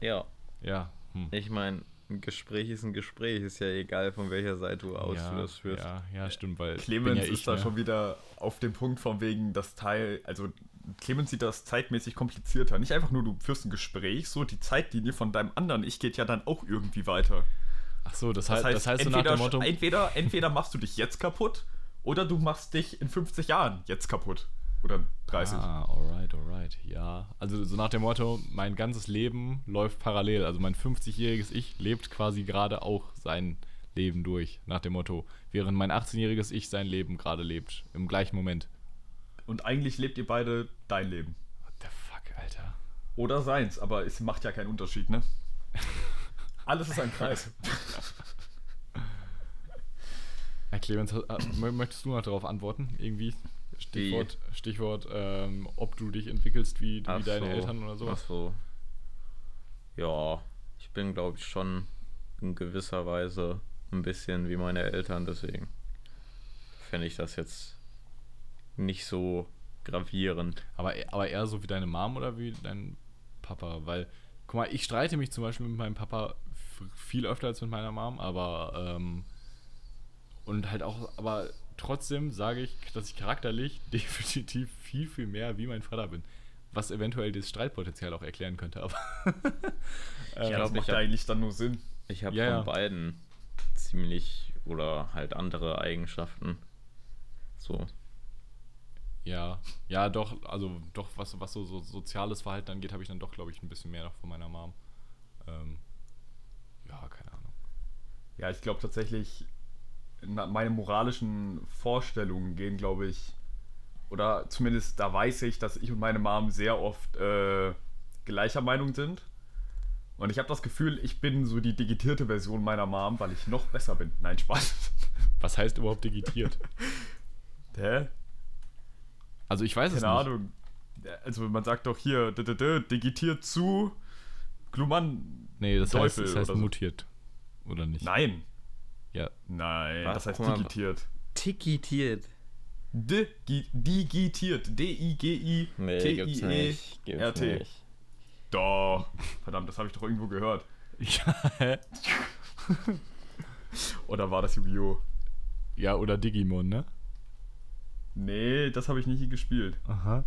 C: ja,
B: Ja, hm.
C: ich meine, ein Gespräch ist ein Gespräch, ist ja egal, von welcher Seite aus
B: ja,
C: du das führst.
B: Ja, ja, stimmt, weil
D: Clemens
B: ja
D: ist
B: ich,
D: da
B: ne?
D: schon wieder auf dem Punkt von wegen das Teil, also Clemens sieht das zeitmäßig komplizierter. Nicht einfach nur, du führst ein Gespräch, so die Zeitlinie von deinem anderen Ich geht ja dann auch irgendwie weiter.
B: Ach so, das,
D: Das
B: heißt, das heißt so nach
D: entweder,
B: dem Motto,
D: entweder, entweder machst du dich jetzt kaputt oder du machst dich in 50 Jahren jetzt kaputt. Oder 30.
B: Ah, alright, alright, ja. Also so nach dem Motto, mein ganzes Leben läuft parallel. Also mein 50-jähriges Ich lebt quasi gerade auch sein Leben durch. Nach dem Motto, während mein 18-jähriges Ich sein Leben gerade lebt. Im gleichen Moment.
D: Und eigentlich lebt ihr beide dein Leben.
B: What the fuck, Alter.
D: Oder seins, aber es macht ja keinen Unterschied, ne? Alles ist ein Kreis.
B: Herr Clemens, mö- möchtest du noch darauf antworten? Irgendwie? Stichwort, Stichwort ähm, ob du dich entwickelst wie, wie deine
C: so,
B: Eltern oder sowas.
C: Ach so. Ja, ich bin, glaube ich, schon in gewisser Weise ein bisschen wie meine Eltern, deswegen fände ich das jetzt nicht so gravierend.
B: Aber, aber eher so wie deine Mom oder wie dein Papa? Weil, guck mal, ich streite mich zum Beispiel mit meinem Papa viel öfter als mit meiner Mom, aber ähm, und halt auch, aber trotzdem sage ich, dass ich charakterlich definitiv viel, viel mehr wie mein Vater bin. Was eventuell das Streitpotenzial auch erklären könnte, aber.
D: Ja,
B: ähm,
D: das macht
C: ich
D: ja
C: hab-
D: eigentlich dann nur Sinn.
C: Ich habe
B: Ja,
C: von
B: ja.
C: beiden ziemlich oder halt andere Eigenschaften. So.
B: Ja, ja, doch, also doch, was, was so, so soziales Verhalten angeht, habe ich dann doch, glaube ich, ein bisschen mehr noch von meiner Mom. Ähm, ja, keine Ahnung.
D: Ja, ich glaube tatsächlich, meine moralischen Vorstellungen gehen, glaube ich, oder zumindest da weiß ich, dass ich und meine Mom sehr oft äh, gleicher Meinung sind. Und ich habe das Gefühl, ich bin so die digitierte Version meiner Mom, weil ich noch besser bin. Nein, Spaß.
B: Was heißt überhaupt digitiert?
D: Hä?
B: Also ich weiß es
D: Keine
B: nicht.
D: Ahnung. Also man sagt doch hier, digitiert zu Gluman.
B: Nee, das heißt,
D: Teufel
B: das heißt
D: oder
B: mutiert. Oder nicht?
D: Nein.
B: Ja.
D: Nein,
C: Was?
D: das heißt
C: Guck
D: digitiert.
C: Tikitiert.
D: Digi- Digitiert. D-I-G-I-T-I-E-R-T. E Doch. Verdammt, das habe ich doch irgendwo gehört.
B: Ja?
D: Oder war das Yu-Gi-Oh?
B: ja, oder Digimon, ne?
D: Nee, das habe ich nicht gespielt.
B: Aha.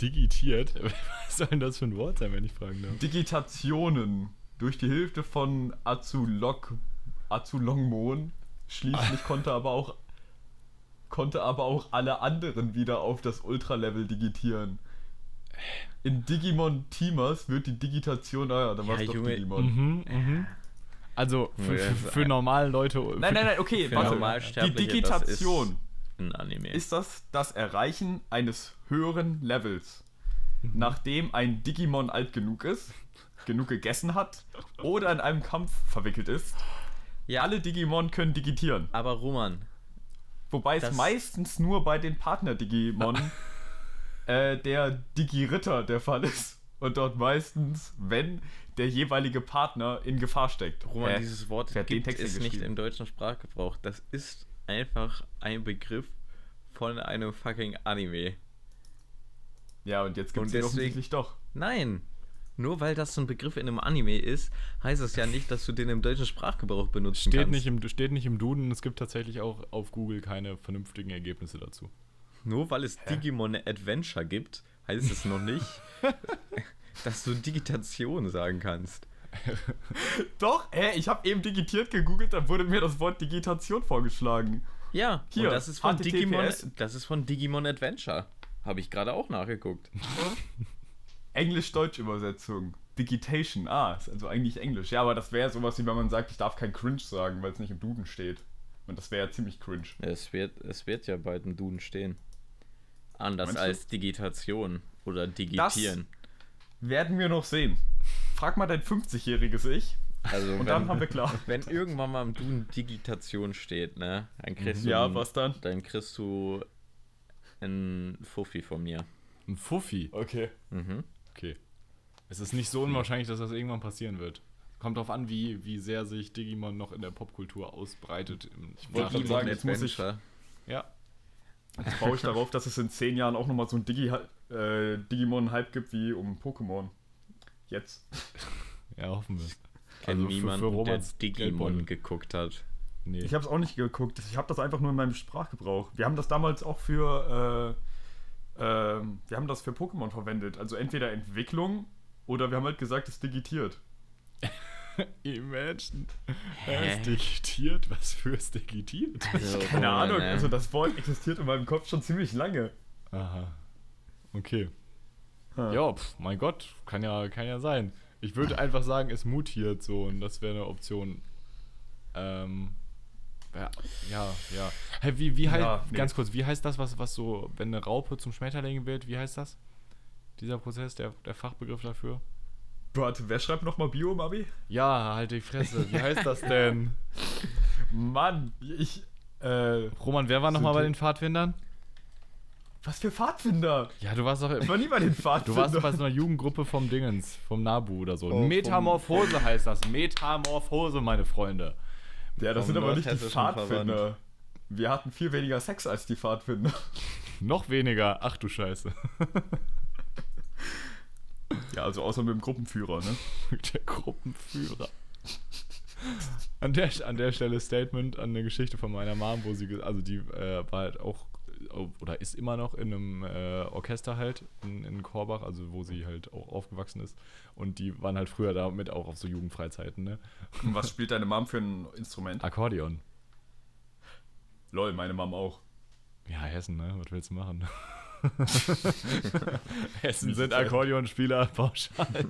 B: Digitiert? Was soll denn das für ein Wort sein, wenn ich fragen darf?
D: Digitationen durch die Hilfe von Azulok, Azulongmon. Schließlich konnte aber auch konnte aber auch alle anderen wieder auf das Ultra-Level digitieren. In Digimon Teamers wird die Digitation, naja, dann war es
C: Ja,
D: doch
C: Junge,
D: Digimon.
B: Mhm, mhm. Also für, für,
C: das-
B: für normale Leute.
D: Nein, nein, nein, okay,
C: Für
D: warte. Die Digitation
C: Ein Anime.
D: ist das das Erreichen eines höheren Levels, nachdem ein Digimon alt genug ist, genug gegessen hat oder in einem Kampf verwickelt ist.
C: Ja,
D: Alle Digimon können digitieren.
C: aber Roman,
D: Wobei es meistens nur bei den Partner-Digimon äh, der Digi-Ritter der Fall ist. Und dort meistens, wenn der jeweilige Partner in Gefahr steckt.
C: Roman,
D: Äh,
C: dieses Wort gibt es nicht im deutschen Sprachgebrauch. Das ist einfach ein Begriff von einem fucking Anime.
D: Ja, und jetzt gibt es ihn offensichtlich doch.
C: Nein. Nur weil das so ein Begriff in einem Anime ist, heißt es ja nicht, dass du den im deutschen Sprachgebrauch benutzen
B: Steht
C: kannst.
B: nicht, im, steht nicht im Duden, es gibt tatsächlich auch auf Google keine vernünftigen Ergebnisse dazu.
C: Nur weil es Digimon Adventure gibt, heißt es noch nicht, dass du Digitation sagen kannst.
D: Doch, hä, ich habe eben digitiert gegoogelt, dann wurde mir das Wort Digitation vorgeschlagen.
C: Ja,
D: Hier,
C: und das ist von
D: HTTPS.
C: Digimon, das ist von Digimon Adventure. Habe ich gerade auch nachgeguckt.
D: Englisch-Deutsch-Übersetzung. Digitation, ah, ist also eigentlich Englisch. Ja, aber das wäre sowas wie wenn man sagt, ich darf kein Cringe sagen, weil es nicht im Duden steht. Und das wäre ja ziemlich cringe.
C: Es wird, es wird ja bald im Duden stehen. Anders
D: Meinst du?
C: als Digitation oder Digitieren.
D: Werden wir noch sehen. Frag mal dein 50-jähriges Ich
C: Also
D: und
C: wenn,
D: dann haben wir klar.
C: wenn irgendwann mal im Duden Digitation steht, ne, dann kriegst du,
D: Ja,
C: ein-
D: was dann?
C: dann kriegst du ein Fuffi von mir.
B: Ein Fuffi.
D: Okay.
C: Mhm.
B: Okay. Es ist nicht so unwahrscheinlich, dass das irgendwann passieren wird. Kommt drauf an, wie, wie sehr sich Digimon noch in der Popkultur ausbreitet. Im
D: wollte gerade sagen, jetzt muss ich-.
B: Ja.
D: Jetzt baue ich darauf, dass es in 10 Jahren auch nochmal so ein Digi äh, Digimon-Hype gibt wie um Pokémon. Jetzt.
B: Ja, hoffen wir.
C: Kennt
B: Also für-
C: niemanden,
B: für Romans
C: der Digimon
B: Geldbeutel.
C: geguckt hat.
B: Nee.
D: Ich habe es auch nicht geguckt. Ich habe das einfach nur in meinem Sprachgebrauch. Wir haben das damals auch für, äh, ähm, wir haben das für Pokémon verwendet. Also entweder Entwicklung oder wir haben halt gesagt, es digitiert.
B: Imagine.
C: Hä?
B: Ist digitiert. Was fürs digitiert?
C: Also,
D: Keine
C: Roman,
D: Ahnung.
C: ne?
D: Also das Wort existiert in meinem Kopf schon ziemlich lange.
B: Aha. Okay.
D: Ha.
B: Ja, pf, mein Gott, kann ja, kann ja sein. Ich würde einfach sagen, es mutiert so und das wäre eine Option. Ähm. Ja, ja. ja. Hä, wie, wie heißt,
D: Ja, nee.
B: ganz kurz, wie heißt das, was, was so, wenn eine Raupe zum Schmetterling wird, wie heißt das? Dieser Prozess, der, der Fachbegriff dafür?
D: Warte, wer schreibt nochmal Bio im Abi?
B: Ja, halt die Fresse. Wie heißt das denn?
D: Mann, ich. Äh,
B: Roman, wer war nochmal bei den Pfadfindern?
D: was für Pfadfinder?
B: Ja, du warst doch.
D: Ich war nie bei den
B: Du
D: Pfadfindern.
B: warst doch bei so einer Jugendgruppe vom Dingens, vom Nabu oder so.
C: Oh,
B: Metamorphose heißt das. Metamorphose, meine Freunde.
D: Ja, das
C: vom
D: sind aber nicht die Pfadfinder. Wir hatten viel weniger Sex als die Pfadfinder.
B: Noch weniger. Ach du Scheiße.
D: Ja, also außer mit dem Gruppenführer, ne?
B: Der Gruppenführer. An der, an der Stelle Statement an eine Geschichte von meiner Mom, wo sie, also die äh, war halt auch, oder ist immer noch in einem äh, Orchester halt in, in Korbach, also wo sie halt auch aufgewachsen ist. Und die waren halt früher damit auch auf so Jugendfreizeiten, ne?
D: Und was spielt deine Mom für ein Instrument?
B: Akkordeon.
D: Lol, meine Mom auch.
B: Ja, Hessen, ne? Was willst du machen? Hessen sind. Akkordeonspieler pauschal.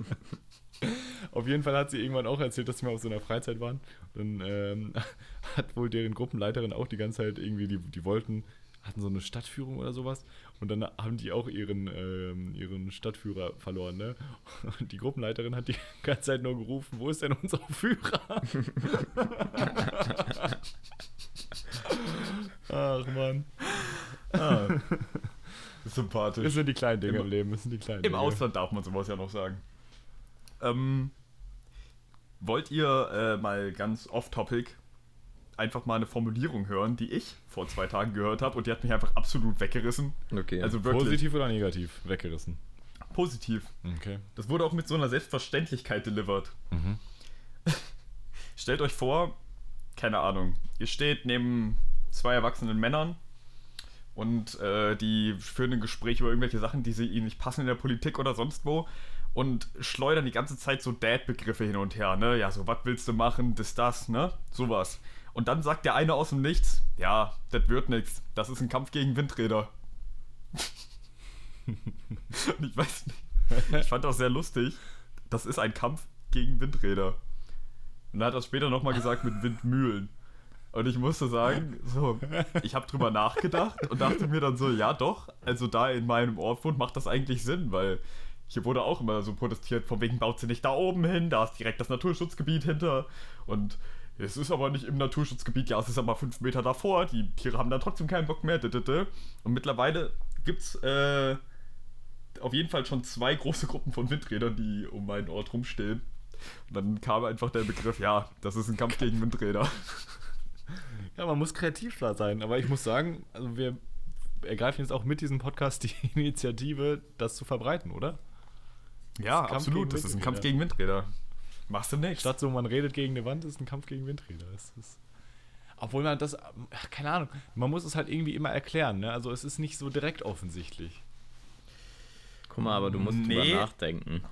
B: auf jeden Fall hat sie irgendwann auch erzählt, dass wir auf so einer Freizeit waren. Dann ähm, hat wohl deren Gruppenleiterin auch die ganze Zeit irgendwie, die, die wollten hatten so eine Stadtführung oder sowas und dann haben die auch ihren, ähm, ihren Stadtführer verloren, ne? Und die Gruppenleiterin hat die ganze Zeit nur gerufen, wo ist denn unser Führer? Ach man.
D: Ah. Sympathisch.
B: Das sind die kleinen Dinge
D: Im-
B: im Leben, das sind die kleinen
D: Im
B: Dinge.
D: Ausland darf man sowas ja noch sagen. Ähm, wollt ihr äh, mal ganz off-topic einfach mal eine Formulierung hören, die ich vor zwei Tagen gehört habe und die hat mich einfach absolut weggerissen.
C: Okay.
D: Also wirklich
B: Positiv oder negativ? Weggerissen.
D: positiv.
B: Okay.
D: Das wurde auch mit so einer Selbstverständlichkeit delivered.
B: Mhm.
D: Stellt euch vor, keine Ahnung, ihr steht neben zwei erwachsenen Männern und äh, die führen ein Gespräch über irgendwelche Sachen, die sie ihnen nicht passen in der Politik oder sonst wo und schleudern die ganze Zeit so Dad-Begriffe hin und her, ne? Ja, so, was willst du machen, das, das, ne? Sowas. Und dann sagt der eine aus dem Nichts, ja, das wird nichts, das ist ein Kampf gegen Windräder. und ich weiß nicht, ich fand das sehr lustig, das ist ein Kampf gegen Windräder. Und er hat das später nochmal gesagt mit Windmühlen. Und ich musste sagen, so, ich habe drüber nachgedacht und dachte mir dann so, ja doch, also da in meinem Ort wohnt, macht das eigentlich Sinn, weil hier wurde auch immer so protestiert, von wegen baut sie nicht da oben hin, da ist direkt das Naturschutzgebiet hinter. Und es ist aber nicht im Naturschutzgebiet, ja, es ist aber fünf Meter davor, die Tiere haben dann trotzdem keinen Bock mehr. Und mittlerweile gibt's äh, auf jeden Fall schon zwei große Gruppen von Windrädern, die um meinen Ort rumstehen. Und dann kam einfach der Begriff, ja, das ist ein Kampf gegen Windräder.
B: Ja, man muss kreativ da sein, aber ich muss sagen, also wir ergreifen jetzt auch mit diesem Podcast die Initiative, das zu verbreiten, oder?
D: Ja, absolut, das ist ein. Kampf gegen Windräder. Machst du nichts.
B: Statt so, man redet gegen eine Wand, ist ein Kampf gegen Windräder. Es ist, obwohl man das, ach, keine Ahnung, man muss es halt irgendwie immer erklären, ne? Also es ist nicht so direkt offensichtlich.
C: Guck mal, aber du musst
D: Nee.
C: drüber nachdenken.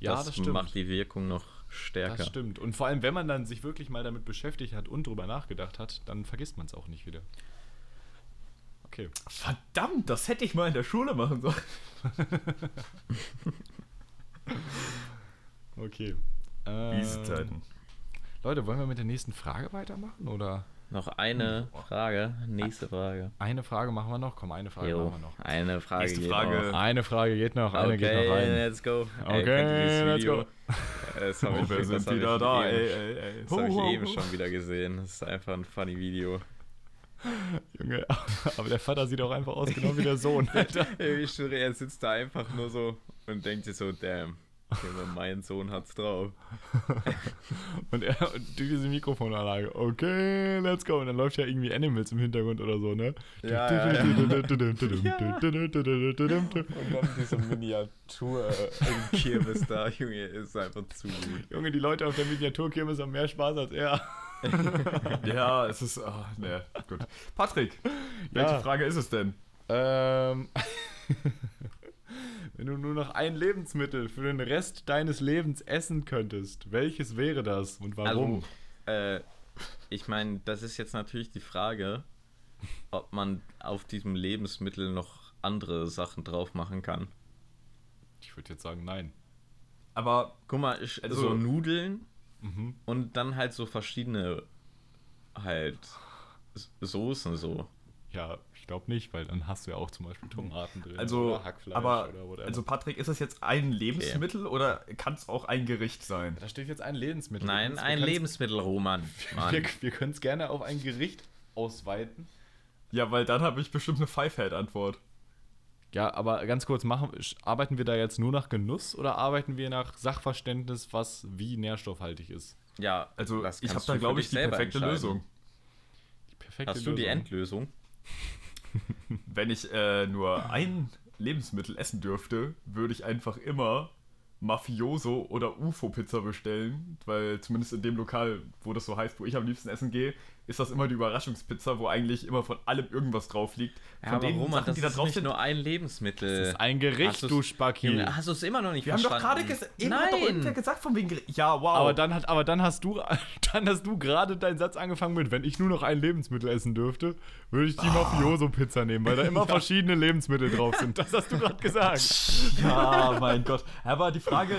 B: Ja,
C: das,
B: das stimmt.
C: macht die Wirkung noch stärker.
B: Das stimmt. Und vor allem, wenn man dann sich wirklich mal damit beschäftigt hat und drüber nachgedacht hat, dann vergisst man es auch nicht wieder. Okay.
D: Verdammt, das hätte ich mal in der Schule machen sollen.
B: Okay. Ähm,
D: Miese Zeiten.
B: Leute, wollen wir mit der nächsten Frage weitermachen? Oder
C: Noch eine Frage. Nächste Frage.
B: eine Frage machen wir noch? Komm, eine Frage
C: Jo,
B: machen wir noch.
C: eine Frage
D: Nächste
C: geht
D: Frage.
C: noch.
B: Eine Frage geht noch, eine
C: Okay,
B: geht noch rein.
C: let's go.
B: Okay,
C: dieses
B: let's go.
C: Das habe
D: Oh,
C: ich,
D: wir
C: das
D: sind wieder da,
C: eben,
D: ey, ey, ey.
C: Das habe ich
D: ho,
C: eben
D: ho.
C: schon wieder gesehen. Das ist einfach ein funny Video.
B: Junge, aber der Vater sieht auch einfach aus, genau wie der Sohn. Alter.
C: Ich schwöre, er sitzt da einfach nur so und denkt sich so, damn, Junge, mein Sohn hat's drauf.
B: Und er und durch diese Mikrofonanlage, okay, let's go. Und dann läuft ja irgendwie Animals im Hintergrund oder so, ne?
C: Ja, ja, ja.
B: ja.
C: Und dann diese Miniatur im Kirmes da, Junge, ist einfach zu gut.
B: Junge, die Leute auf der Miniaturkirmes haben mehr Spaß als er.
D: Ja, es ist. Ah, ne, gut. Patrick, welche
B: Ja.
D: Frage ist es denn?
B: Ähm. Wenn du nur noch ein Lebensmittel für den Rest deines Lebens essen könntest, welches wäre das und warum?
C: Also, äh, ich meine, das ist jetzt natürlich die Frage, ob man auf diesem Lebensmittel noch andere Sachen drauf machen kann.
B: ich würde jetzt sagen, nein.
D: Aber
C: Guck mal, ich,
D: Also-
C: so Nudeln
B: Mhm.
C: und dann halt so verschiedene halt Soßen so.
B: Ja, ich glaube nicht, weil dann hast du ja auch zum Beispiel Tomaten drin
D: Also,
B: oder Hackfleisch
D: aber,
B: oder whatever.
D: also Patrick, ist das jetzt ein Lebensmittel oder kann es auch ein Gericht sein?
B: da steht jetzt ein Lebensmittel.
C: Nein,
B: Wir
C: ein Lebensmittel, Roman. Mann.
B: Wir, wir können es gerne auf ein Gericht ausweiten.
D: Ja, weil dann habe ich bestimmt eine Five-Head-Antwort.
B: Ja, aber ganz kurz, machen, arbeiten wir da jetzt nur nach Genuss oder arbeiten wir nach Sachverständnis, was wie nährstoffhaltig ist?
C: Ja,
D: Also,
C: das
D: ich habe da, glaube ich, die perfekte. Lösung.
B: Die perfekte
C: Hast du die
B: Lösung.
C: Endlösung?
D: Wenn ich äh, nur ein Lebensmittel essen dürfte, würde ich einfach immer Mafioso oder UFO-Pizza bestellen, weil zumindest in dem Lokal, wo das so heißt, wo ich am liebsten essen gehe, ist das immer die Überraschungspizza, wo eigentlich immer von allem irgendwas drauf liegt.
C: Ja,
D: Von
C: aber
D: den
C: Roman,
D: Sachen,
C: das
D: die da
C: ist
D: drauf
C: nicht
D: sind.
C: nur ein Lebensmittel.
B: Das ist ein Gericht,
C: Hast
B: du Spacki.
C: Hast du es immer noch nicht
D: Wir haben doch
C: verstanden?
D: gerade hat doch gesagt von wegen Gericht. Ja, wow.
B: Aber dann, hat, aber dann hast du, dann hast du gerade deinen Satz angefangen mit, wenn ich nur noch ein Lebensmittel essen dürfte, würde ich die Mafioso-Pizza nehmen, weil da immer verschiedene Lebensmittel drauf sind. Das hast du gerade gesagt.
D: Ja, mein Gott. Aber die Frage,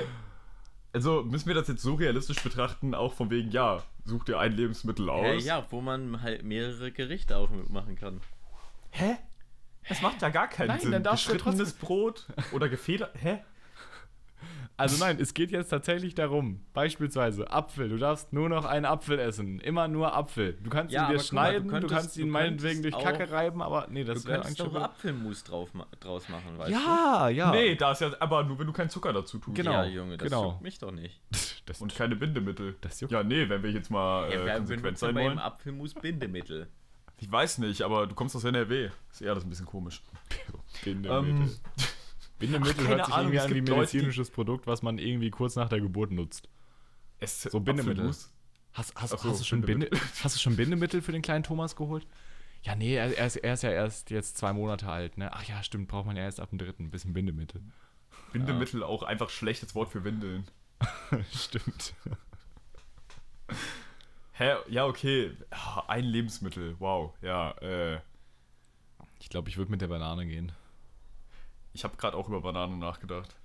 D: also müssen wir das jetzt so realistisch betrachten, auch von wegen, ja, such dir ein Lebensmittel aus.
C: Äh, ja, wo man halt mehrere Gerichte auch mitmachen kann.
D: Hä? Das macht ja gar keinen
B: Nein,
D: Sinn.
B: dann darfst du
D: Geschrittenes Brot oder gefedert. Hä?
B: Also nein, es geht jetzt tatsächlich darum, beispielsweise Apfel, du darfst nur noch einen Apfel essen, immer nur Apfel. Du kannst
C: Ja,
B: ihn dir
C: guck mal, du
B: schneiden, du,
C: könntest-
B: kannst ihn
C: du
B: meinetwegen durch
C: könntest
B: Kacke
C: auch-
B: reiben, aber nee, das
C: Du
B: wäre
C: könntest
B: eigentlich schon...
C: Apfelmus drauf, draus machen, weißt
B: Ja, ja.
D: Nee, da ist ja aber nur, wenn du keinen Zucker dazu tust.
C: du?
B: Genau,
C: Ja, Junge, das
B: genau.
C: juckt mich doch nicht.
B: Das,
D: Und keine Bindemittel.
B: Das juckt.
D: Ja, nee, wenn wir jetzt mal
C: Ja,
D: äh,
C: wer
D: konsequent sein
C: beim
D: wollen.
C: Apfelmus Bindemittel?
D: Ich weiß nicht, aber du kommst aus NRW. Ist eher das ein bisschen komisch.
B: Bindemittel.
D: Ähm,
B: Bindemittel
D: Ach,
B: hört sich
D: Ahnung,
B: irgendwie an wie
D: gibt Leute,
B: medizinisches Produkt, was man irgendwie kurz nach der Geburt nutzt.
D: es,
B: So Bindemittel. Hast, hast,
D: so,
B: hast, du schon Binde,
D: Bindemittel.
B: hast du schon Bindemittel für den kleinen Thomas geholt? Ja, nee, er, er, ist, er ist ja erst jetzt zwei Monate alt, ne? Ach ja, stimmt, braucht man ja erst ab dem dritten. Ein bisschen Bindemittel.
D: Bindemittel auch einfach schlechtes Wort für Windeln.
B: stimmt.
D: Hä? Ja, okay. Ah, Ein Lebensmittel. Wow. Ja, äh.
B: Ich glaube, ich würde mit der Banane gehen.
D: Ich habe gerade auch über Bananen nachgedacht.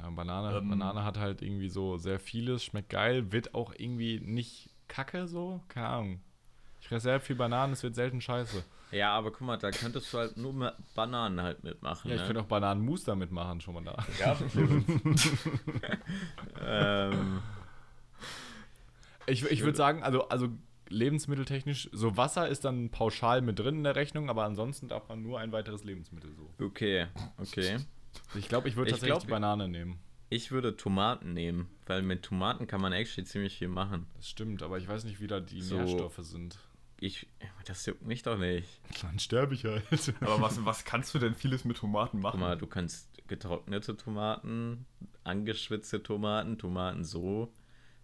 B: Ja, Banane,
D: Ähm.
B: Banane hat halt irgendwie so sehr vieles, schmeckt geil, wird auch irgendwie nicht kacke so. Keine Ahnung. Ich fresse sehr viel Bananen, es wird selten scheiße.
C: Ja, aber guck mal, da könntest du halt nur Bananen halt mitmachen.
B: Ja, ich
C: ne?
B: könnte auch Bananenmus damit machen, schon mal da.
C: Ja, ähm,
B: Ich, ich würde sagen, also, also lebensmitteltechnisch, so Wasser ist dann pauschal mit drin in der Rechnung, aber ansonsten darf man nur ein weiteres Lebensmittel so.
C: okay, okay.
B: Ich glaube, ich würde
C: Ich
B: tatsächlich
C: glaub-
B: die Banane nehmen.
C: Ich würde Tomaten nehmen, weil mit Tomaten kann man actually ziemlich viel machen.
B: Das stimmt, aber ich weiß nicht, wie da die
C: So.
B: Nährstoffe sind.
C: Ich, das juckt mich doch nicht.
B: Dann sterbe ich halt.
D: Aber was, was kannst du denn vieles mit Tomaten machen?
C: Guck mal, du kannst getrocknete Tomaten, angeschwitzte Tomaten, Tomaten so.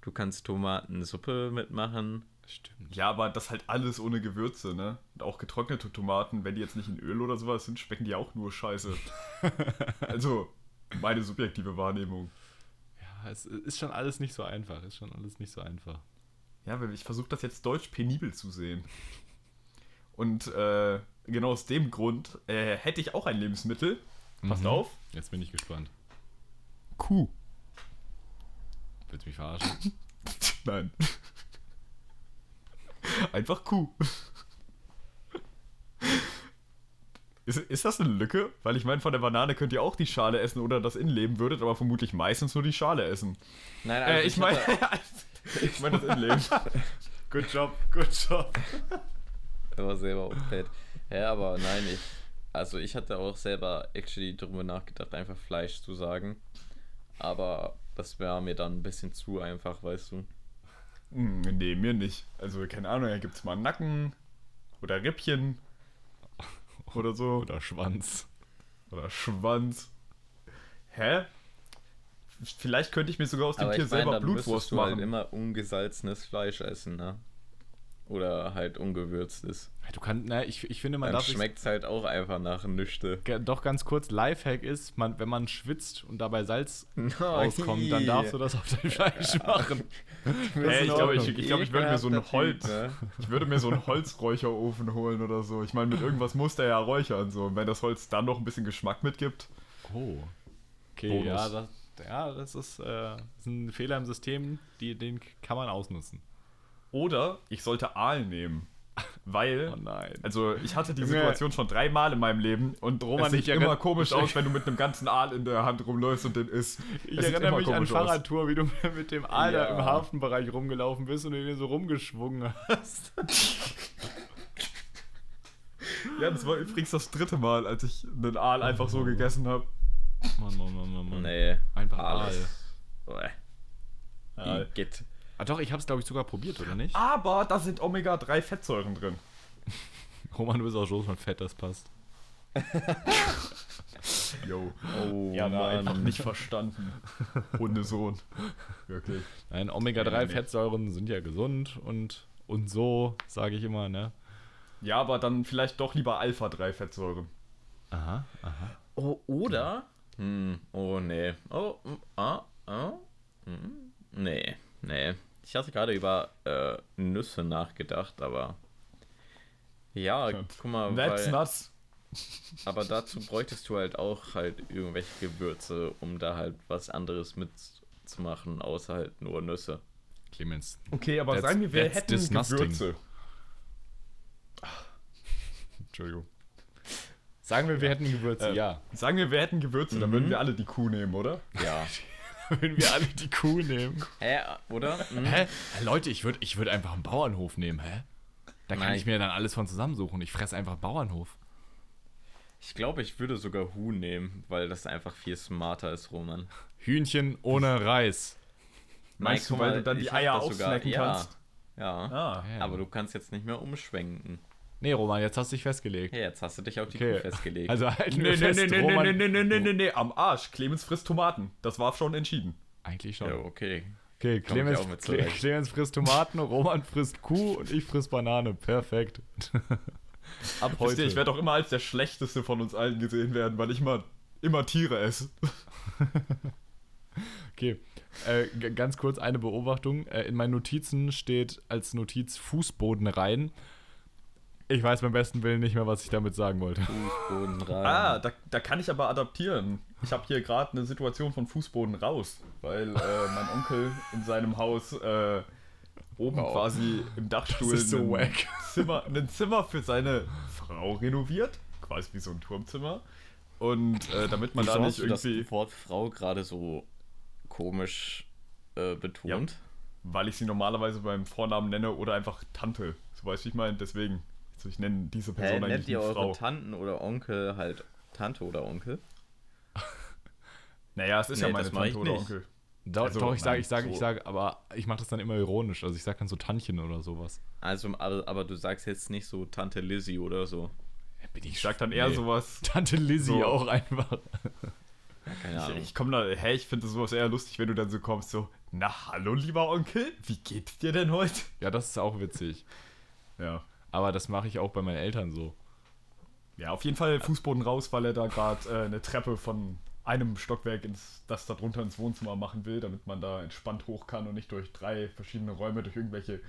C: Du kannst Tomatensuppe mitmachen.
B: Stimmt.
D: Ja, aber das halt alles ohne Gewürze, ne? Und auch getrocknete Tomaten, wenn die jetzt nicht in Öl oder sowas sind, schmecken die auch nur scheiße. also, meine subjektive Wahrnehmung.
B: Ja, es ist schon alles nicht so einfach. Ist schon alles nicht so einfach.
D: Ja, weil ich versuche das jetzt deutsch penibel zu sehen. Und äh, genau aus dem Grund äh, hätte ich auch ein Lebensmittel. Passt
B: Mhm.
D: auf.
B: Jetzt bin ich gespannt.
D: Kuh.
B: Willst du mich verarschen?
D: Nein. Einfach Kuh. Ist, ist das eine Lücke? Weil ich meine, von der Banane könnt ihr auch die Schale essen oder das Innenleben, würdet aber vermutlich meistens nur die Schale essen.
C: Nein,
D: Äh, ich meine, ich meine das Innenleben.
B: good job, good job.
C: Er war selber fett. Ja, aber nein, ich. Also ich hatte auch selber actually darüber nachgedacht, einfach Fleisch zu sagen. Aber das wäre mir dann ein bisschen zu einfach, weißt du.
D: Hm, nee, mir nicht. Also, keine Ahnung, da gibt es mal Nacken oder Rippchen oder so.
B: Oder Schwanz.
D: Oder Schwanz. Hä? Vielleicht könnte ich mir sogar aus dem
C: Aber
D: Tier
C: ich meine,
D: selber
C: dann
D: Blutwurst
C: müsstest du
D: machen.
C: halt immer ungesalzenes Fleisch essen, ne? Oder halt ungewürztes.
B: Du kannst, na, ich, ich finde, man
C: Dann schmeckt es halt auch einfach nach Nüchte.
B: Ge- Doch ganz kurz, Lifehack ist, man, wenn man schwitzt und dabei Salz rauskommt, dann darfst du das auf dein Fleisch machen.
D: Hey, ich glaube, ich, ich, glaub, ich würde mir so ein Holz,
C: Typ, ne?
D: ich würde mir so einen Holzräucherofen holen oder so. Ich meine, mit irgendwas muss der ja räuchern so. Und wenn das Holz dann noch ein bisschen Geschmack mitgibt,
B: Oh. Okay,
D: Bonus.
B: ja das, ja, das ist, äh, ist ein Fehler im System, die, den kann man ausnutzen.
D: Oder ich sollte Aal nehmen, weil
B: Oh nein.
D: Also ich hatte die. Situation schon dreimal in meinem Leben und
B: Roman,
D: es sieht
B: ich
D: immer komisch aus, wenn du mit einem ganzen Aal in der Hand rumläufst und den isst.
B: Ich
D: Es
B: erinnere mich an. Fahrradtour, wie du mit dem Aal da
C: Ja.
B: im Hafenbereich rumgelaufen bist und den so rumgeschwungen hast.
D: Ja, das war übrigens das dritte Mal, als ich einen Aal einfach so gegessen habe.
B: Mann, Mann, Mann, Mann, Mann.
C: Nee.
B: Einfach
C: alles. Uäh.
D: Aal.
C: Igitt.
B: Ah doch, ich hab's glaube ich sogar probiert, oder nicht?
D: Aber da sind Omega-3-Fettsäuren drin.
B: Roman, du bist auch so von Fett, das passt.
D: Yo.
C: Oh,
D: Ja, da einfach nicht verstanden. Hundesohn. Wirklich.
B: Nein,
D: Ja,
B: Omega-3-Fettsäuren sind ja gesund und, und so, sage ich immer, ne?
D: Ja, aber dann vielleicht doch lieber Alpha-3-Fettsäuren.
B: Aha, aha.
C: Oh, oder? Hm, oh, nee. Oh, ah, ah, mm, nee, nee. Ich hatte gerade über äh, Nüsse nachgedacht, aber. Ja, guck mal,
D: That's
C: weil,
D: nuts.
C: aber dazu bräuchtest du halt auch halt irgendwelche Gewürze, um da halt was anderes mitzumachen, außer halt nur Nüsse.
B: Clemens.
D: Okay, aber sagen wir, wir hätten
B: disgusting.
D: Gewürze.
B: Entschuldigung. Sagen wir, wir hätten Gewürze,
D: Äh,
B: ja.
D: Sagen wir, wir hätten Gewürze, dann
C: Mhm.
D: würden wir alle die Kuh nehmen, oder?
C: Ja.
B: Wenn wir alle die Kuh nehmen.
C: Hä, oder? Hm?
B: Hä? Leute, ich würde ich würd einfach einen Bauernhof nehmen, hä? Da kann
C: Nein.
B: ich mir dann alles von zusammensuchen. Ich fresse einfach Bauernhof.
C: Ich glaube, ich würde sogar Huhn nehmen, weil das einfach viel smarter ist, Roman.
B: Hühnchen ohne Reis.
D: Meinst du,
C: guck
D: weil
C: mal,
D: du dann die Eier
C: das sogar-
D: aufsnacken
C: ja,
D: kannst?
C: Ja.
D: Ah.
B: Ja.
C: Aber du kannst jetzt nicht mehr umschwenken.
B: Nee, Roman, jetzt hast du dich festgelegt.
C: Hey, jetzt hast du dich auf die
B: Okay.
C: Kuh festgelegt.
B: Also halten
D: Nee,
B: wir
D: nee,
B: fest,
D: nee, nee,
B: Roman.
D: nee, nee, nee, nee, nee, nee, am Arsch. Clemens frisst Tomaten. Das war schon entschieden.
B: Eigentlich schon.
C: ja, okay.
B: Okay, Clemens. Clemens frisst Tomaten, Roman frisst Kuh und ich friss Banane. Perfekt. Ab heute.
D: ihr, ich werde auch immer als der Schlechteste von uns allen gesehen werden, weil ich immer, immer Tiere esse.
B: Okay, äh, ganz kurz eine Beobachtung. Äh, in meinen Notizen steht als Notiz Fußboden rein. Ich weiß beim besten Willen nicht mehr, was ich damit sagen wollte.
C: Fußboden rein.
D: Ah, da, da kann ich aber adaptieren. Ich habe hier gerade eine Situation von Fußboden raus, weil äh, mein Onkel in seinem Haus äh, oben
B: Wow.
D: quasi im Dachstuhl
B: Das ist so
D: ein,
B: wack.
D: Zimmer, ein Zimmer für seine Frau renoviert, quasi wie so ein Turmzimmer. Und äh, damit man
C: Wieso
D: da
C: hast
D: nicht
C: du das
D: irgendwie,
C: Wort Frau gerade so komisch äh, betont?
D: weil ich sie normalerweise beim Vornamen nenne oder einfach Tante, so weißt du, wie ich meine, deswegen. Also ich nenne diese
C: Hä,
D: Person
C: nennt
D: eigentlich
C: ihr
D: die
C: eure
D: Frau.
C: Tanten oder Onkel halt Tante oder Onkel?
D: Naja, es ist ja
C: Nee,
D: meine
C: mach ich
D: Tante oder. Onkel.
B: Doch,
D: Also,
B: doch ich sage, ich sage, ich
D: so-
B: sage, aber ich mache das dann immer ironisch. Also ich sage dann so Tantchen oder sowas.
C: Also, aber, aber du sagst jetzt nicht so Tante Lizzie oder so.
B: Bin
D: Ich sag dann eher
B: Nee.
D: sowas.
B: Tante Lizzie
D: So.
B: auch einfach.
C: Ja, keine
D: Ich,
C: Ahnung.
D: ich komme da, hä, ich finde sowas eher lustig, wenn du dann so kommst, so, na hallo lieber Onkel, wie geht's dir denn heute?
B: Ja, das ist auch witzig.
D: Ja.
B: Aber das mache ich auch bei meinen Eltern so.
D: Ja, auf jeden Fall Fußboden raus, weil er da gerade äh, eine Treppe von einem Stockwerk ins, das da drunter ins Wohnzimmer machen will, damit man da entspannt hoch kann und nicht durch drei verschiedene Räume, durch irgendwelche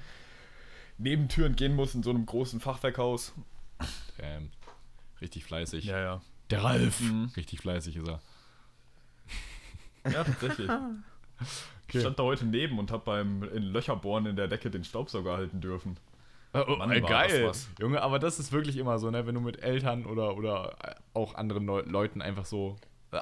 D: Nebentüren gehen muss in so einem großen Fachwerkhaus.
B: Ähm, richtig fleißig.
D: ja.
B: Der Ralf.
D: Mhm.
B: Richtig fleißig ist er.
D: Ja, tatsächlich. Ich
B: Okay.
D: stand da heute neben und hab beim in Löcher bohren in der Decke den Staubsauger halten dürfen.
B: Oh, oh,
D: Mann,
B: geil. Junge, aber das ist wirklich immer so, ne? Wenn du mit Eltern oder, oder auch anderen Leu Leuten einfach so.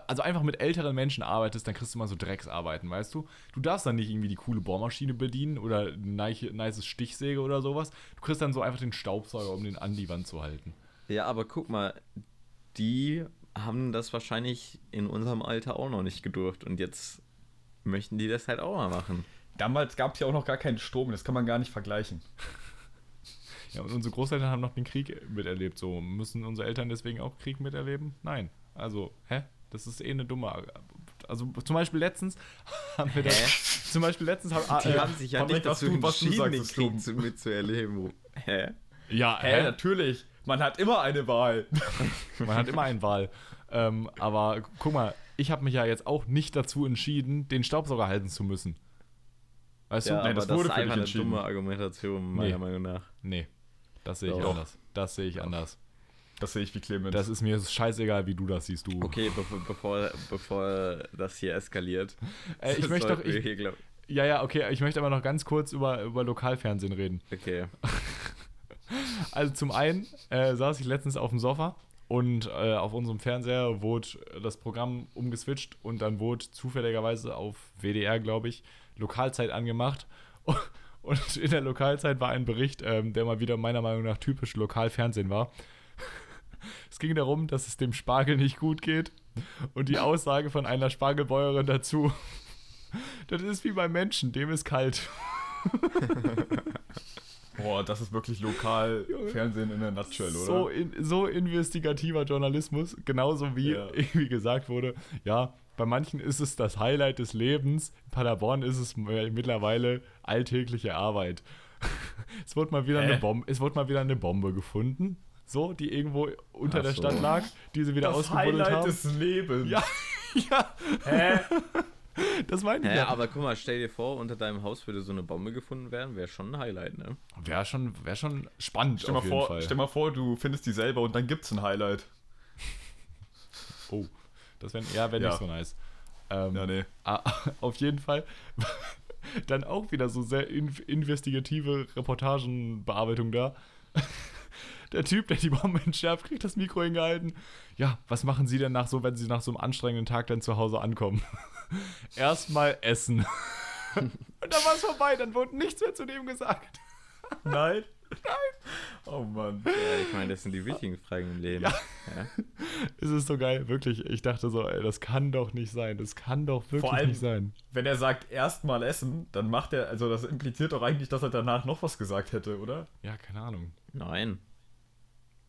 B: Also einfach mit älteren Menschen arbeitest, dann kriegst du immer so Drecksarbeiten, weißt du? Du darfst dann nicht irgendwie die coole Bohrmaschine bedienen oder ein nice, nice Stichsäge oder sowas. Du kriegst dann so einfach den Staubsauger, um den an die Wand zu halten.
C: Ja, aber guck mal, die haben das wahrscheinlich in unserem Alter auch noch nicht gedurft und jetzt möchten die das halt auch mal machen.
D: Damals gab es ja auch noch gar keinen Strom, das kann man gar nicht vergleichen.
B: Ja, und unsere Großeltern haben noch den Krieg miterlebt. So, müssen unsere Eltern deswegen auch Krieg miterleben? Nein. Also, hä? Das ist eh eine dumme. Also zum Beispiel letztens haben wir das. Zum Beispiel letztens haben,
C: Die
B: äh,
C: haben sich ja nicht dazu
D: du-
C: entschieden, den Krieg zu, mitzuerleben. Hä?
B: Ja,
D: Hä,
B: hä?
D: natürlich. Man hat immer eine Wahl.
B: Man hat immer eine Wahl. Ähm, aber guck mal, ich habe mich ja jetzt auch nicht dazu entschieden, den Staubsauger halten zu müssen. Weißt
C: Ja,
B: du?
D: Nein, das
C: das,
D: wurde
C: ist
D: für
C: einfach
D: dich
C: eine dumme Argumentation, meiner
B: Nee.
C: Meinung nach.
B: Nee. Das sehe ich
C: Doch.
B: anders. Das sehe ich anders.
D: Das sehe ich wie Clemens.
B: Das ist mir scheißegal, wie du das siehst, du.
C: Okay, bevor, bevor, bevor das hier eskaliert.
B: Äh, ich möchte doch- ich-
C: hier,
B: Ja, ja, okay. Ich möchte aber noch ganz kurz über, über Lokalfernsehen reden.
C: okay.
B: Also zum einen äh, saß ich letztens auf dem Sofa und äh, auf unserem Fernseher wurde das Programm umgeswitcht und dann wurde zufälligerweise auf WDR, glaube ich, Lokalzeit angemacht. Und in der Lokalzeit war ein Bericht, ähm, der mal wieder meiner Meinung nach typisch Lokalfernsehen war. Es ging darum, dass es dem Spargel nicht gut geht und die Aussage von einer Spargelbäuerin dazu, das ist wie beim Menschen, dem ist kalt.
D: Boah, das ist wirklich lokal Fernsehen in der Nutshell, oder?
B: So, in, so investigativer Journalismus, genauso wie
D: Ja.
B: irgendwie gesagt wurde, ja, bei manchen ist es das Highlight des Lebens, in Paderborn ist es m- mittlerweile alltägliche Arbeit. es wurde mal wieder eine Bombe, es wurde mal wieder eine Bombe gefunden, so, die irgendwo unter
C: Ach
B: der
C: so.
B: Stadt lag, die sie wieder
D: das
B: ausgebuddelt
D: Highlight
B: haben.
D: des Lebens.
B: ja, ja,
D: Hä?
B: das meine ich ja.
C: aber guck mal, stell dir vor, unter deinem Haus würde so eine Bombe gefunden werden, wäre schon ein Highlight, ne?
B: Wäre schon, wär schon spannend
D: Stell mal,
B: auf jeden
D: vor,
B: Fall.
D: stell mal vor, du findest die selber und dann gibt's ein Highlight.
B: Oh, das wäre ja, wär
D: Ja.
B: nicht so nice. Ähm,
D: Ja, nee.
B: Ah, auf jeden Fall. Dann auch wieder so sehr in investigative Reportagenbearbeitung da. der Typ, der die Bombe entschärft, kriegt das Mikro hingehalten. Ja, was machen Sie denn nach so, wenn Sie nach so einem anstrengenden Tag dann zu Hause ankommen? Erstmal essen. Und dann war es vorbei, dann wurde nichts mehr zu dem gesagt.
D: Nein? Nein. Oh Mann.
C: Ja, ich meine, das sind die wichtigen Fragen im Leben.
B: Ja.
C: Ja.
B: Es ist so geil, wirklich. Ich dachte so, ey, das kann doch nicht sein. Das kann doch wirklich
D: Vor allem-
B: nicht sein.
D: Wenn er sagt, erstmal essen, dann macht er, also das impliziert doch eigentlich, dass er danach noch was gesagt hätte, oder?
B: Ja, keine Ahnung.
C: Nein.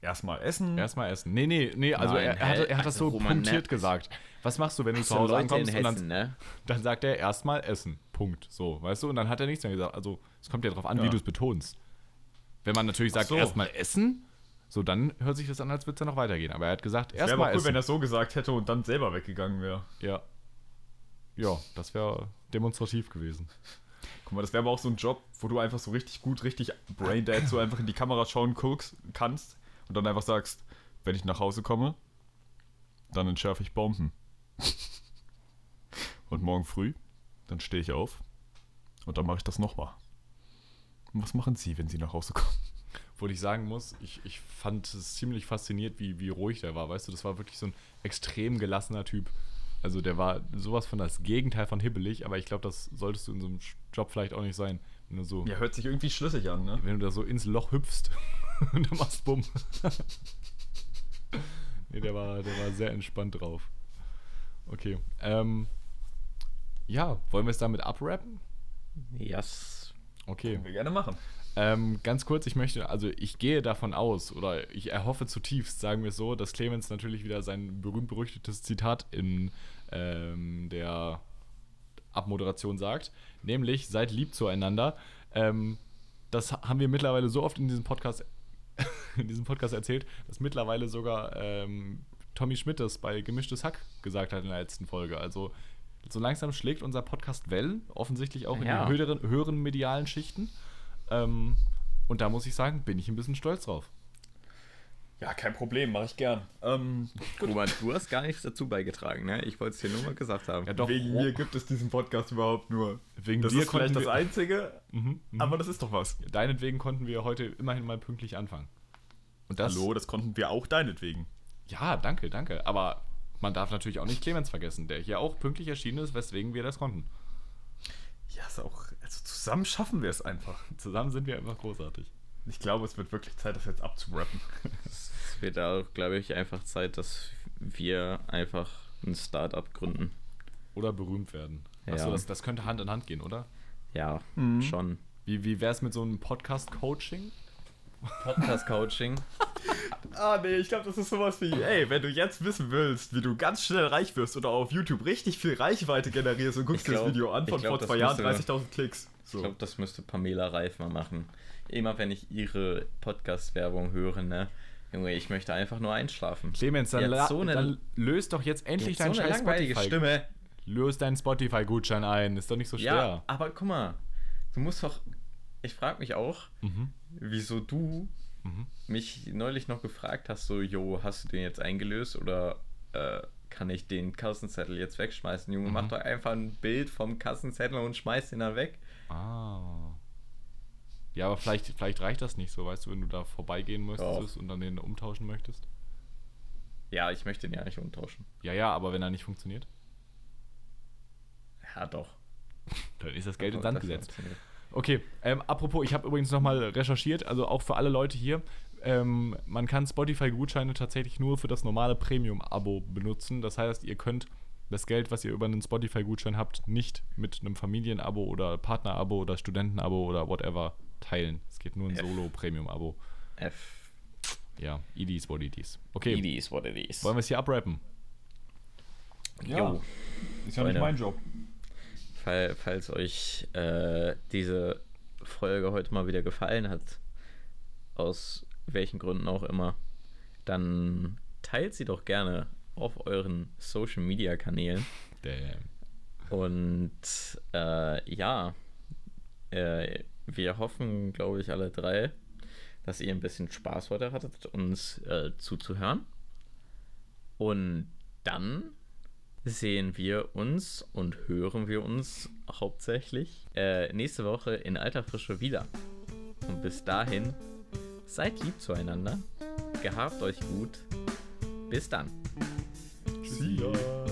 D: Erstmal essen.
B: Erstmal essen. Nee, nee, nee, also
C: Nein,
B: er, er, hat, er hat das
C: also
B: so
C: Roman,
B: punktiert gesagt. Was machst du, wenn du zu Hause
C: Leute
B: ankommst und
C: Hessen,
B: dann,
C: ne?
B: dann sagt er erstmal essen. Punkt. So, weißt du? Und dann hat er nichts mehr gesagt. Also, es kommt ja darauf an, wie
D: Ja.
B: du es betonst. Wenn man natürlich sagt,
D: so.
B: erstmal essen, so dann hört sich das an, als würde es ja noch weitergehen. Aber er hat gesagt,
D: Wäre aber
B: erstmal
D: cool,
B: essen.
D: wenn er so gesagt hätte und dann selber weggegangen wäre.
B: ja. Ja, das wäre demonstrativ gewesen.
D: Guck mal, das wäre aber auch so ein Job, wo du einfach so richtig gut, richtig Braindead so einfach in die Kamera schauen guckst, kannst und dann einfach sagst, wenn ich nach Hause komme, dann entschärfe ich Bomben. und morgen früh, dann stehe ich auf und dann mache ich das nochmal. Und was machen Sie, wenn Sie nach Hause kommen?
B: Wo ich sagen muss, ich, ich fand es ziemlich fasziniert, wie, wie ruhig der war. Weißt du, das war wirklich so ein extrem gelassener Typ. Also der war sowas von das Gegenteil von hibbelig, aber ich glaube, das solltest du in so einem Job vielleicht auch nicht sein. Wenn du so,
D: Ja, hört sich irgendwie schlüssig an, ne?
B: wenn du da so ins Loch hüpfst und dann machst bumm. nee, der war, der war sehr entspannt drauf. Okay. Ähm, ja, wollen wir es damit abrappen?
C: Yes.
B: Okay.
D: Können wir gerne machen.
B: Ähm, ganz kurz, ich möchte, also ich gehe davon aus, oder ich erhoffe zutiefst, sagen wir es so, dass Clemens natürlich wieder sein berühmt-berüchtigtes Zitat in ähm, der Abmoderation sagt, nämlich seid lieb zueinander. Ähm, das haben wir mittlerweile so oft in diesem Podcast, in diesem Podcast erzählt, dass mittlerweile sogar ähm, Tommy Schmidt das bei Gemischtes Hack gesagt hat in der letzten Folge. Also so langsam schlägt unser Podcast Wellen, offensichtlich auch in
C: Ja.
B: den höheren, höheren medialen Schichten. Ähm, und da muss ich sagen, bin ich ein bisschen stolz drauf.
D: Ja, kein Problem, mache ich gern. Ähm,
C: Roman, du hast gar nichts dazu beigetragen, ne? Ich wollte es dir nur mal gesagt haben.
B: Ja, doch,
D: wegen mir gibt es diesen Podcast überhaupt nur.
B: Wegen
D: das
B: dir
D: ist vielleicht das Einzige,
B: Mhm, mhm.
D: aber das ist doch was.
B: Deinetwegen konnten wir heute immerhin mal pünktlich anfangen. Und das,
D: Hallo, das konnten wir auch deinetwegen.
B: Ja, danke, danke. Aber man darf natürlich auch nicht Clemens vergessen, der hier auch pünktlich erschienen ist, weswegen wir das konnten.
D: Ja, ist auch, also zusammen schaffen wir es einfach.
B: Zusammen sind wir einfach großartig.
D: Ich glaube, es wird wirklich Zeit, das jetzt abzurappen.
C: Es wird auch, glaube ich, einfach Zeit, dass wir einfach ein Startup gründen.
B: Oder berühmt werden.
C: Ja.
B: Achso, das, das könnte Hand in Hand gehen, oder?
C: Ja,
D: Mhm.
C: schon.
B: Wie, wie wäre es mit so einem Podcast-Coaching?
C: Podcast-Coaching.
D: Ah, nee, ich glaube, das ist sowas wie, ey, wenn du jetzt wissen willst, wie du ganz schnell reich wirst oder auf YouTube richtig viel Reichweite generierst und guckst
C: glaub-
D: dir das Video an von
C: glaub,
D: vor zwei Jahren,
C: müsste-
D: 30.000 Klicks. So.
C: Ich glaube, das müsste Pamela Reif mal machen. Immer wenn ich ihre Podcast-Werbung höre, ne? Junge, ich möchte einfach nur einschlafen.
B: Clemens, dann,
C: so eine-
B: dann löst doch jetzt endlich deinen
C: so
B: scheiß Spotify.
C: Stimme.
B: Löst deinen Spotify-Gutschein ein. Ist doch nicht so schwer.
C: Ja, aber guck mal, du musst doch. Ich frage mich auch,
B: Mhm.
C: Wieso du
B: Mhm.
C: mich neulich noch gefragt hast, so, jo, hast du den jetzt eingelöst oder äh, kann ich den Kassenzettel jetzt wegschmeißen? Junge,
B: Mhm.
C: mach doch einfach ein Bild vom Kassenzettel und schmeiß den dann weg.
B: Ah. Ja, aber vielleicht, vielleicht reicht das nicht so, weißt du, wenn du da vorbeigehen möchtest und dann den umtauschen möchtest.
C: Ja, ich möchte den ja nicht umtauschen.
B: Ja, ja, aber wenn er nicht funktioniert,
C: Ja, doch.
B: dann ist das Geld in Sand gesetzt. Okay, ähm, apropos, ich habe übrigens nochmal recherchiert, also auch für alle Leute hier, ähm, man kann Spotify-Gutscheine tatsächlich nur für das normale Premium-Abo benutzen. Das heißt, ihr könnt das Geld, was ihr über einen Spotify-Gutschein habt, nicht mit einem Familien-Abo oder Partner-Abo oder Studenten-Abo oder whatever teilen. Es geht nur ein. Solo-Premium-Abo.
C: F.
B: Ja, it is what it is. Okay,
C: It is what it is.
B: wollen wir es hier abrappen?
D: Ja.
C: Jo.
D: Ist ja
C: Freunde.
D: nicht mein Job.
C: Fall, falls euch äh, diese Folge heute mal wieder gefallen hat, aus welchen Gründen auch immer, dann teilt sie doch gerne auf euren Social Media Kanälen.
B: Damn.
C: Und äh, ja, äh, wir hoffen, glaube ich, alle drei, dass ihr ein bisschen Spaß heute hattet, uns äh, zuzuhören. Und dann sehen wir uns und hören wir uns hauptsächlich äh, nächste Woche in alter Frische wieder. Und bis dahin, Seid lieb zueinander. Gehabt euch gut. Bis dann.
B: Ya.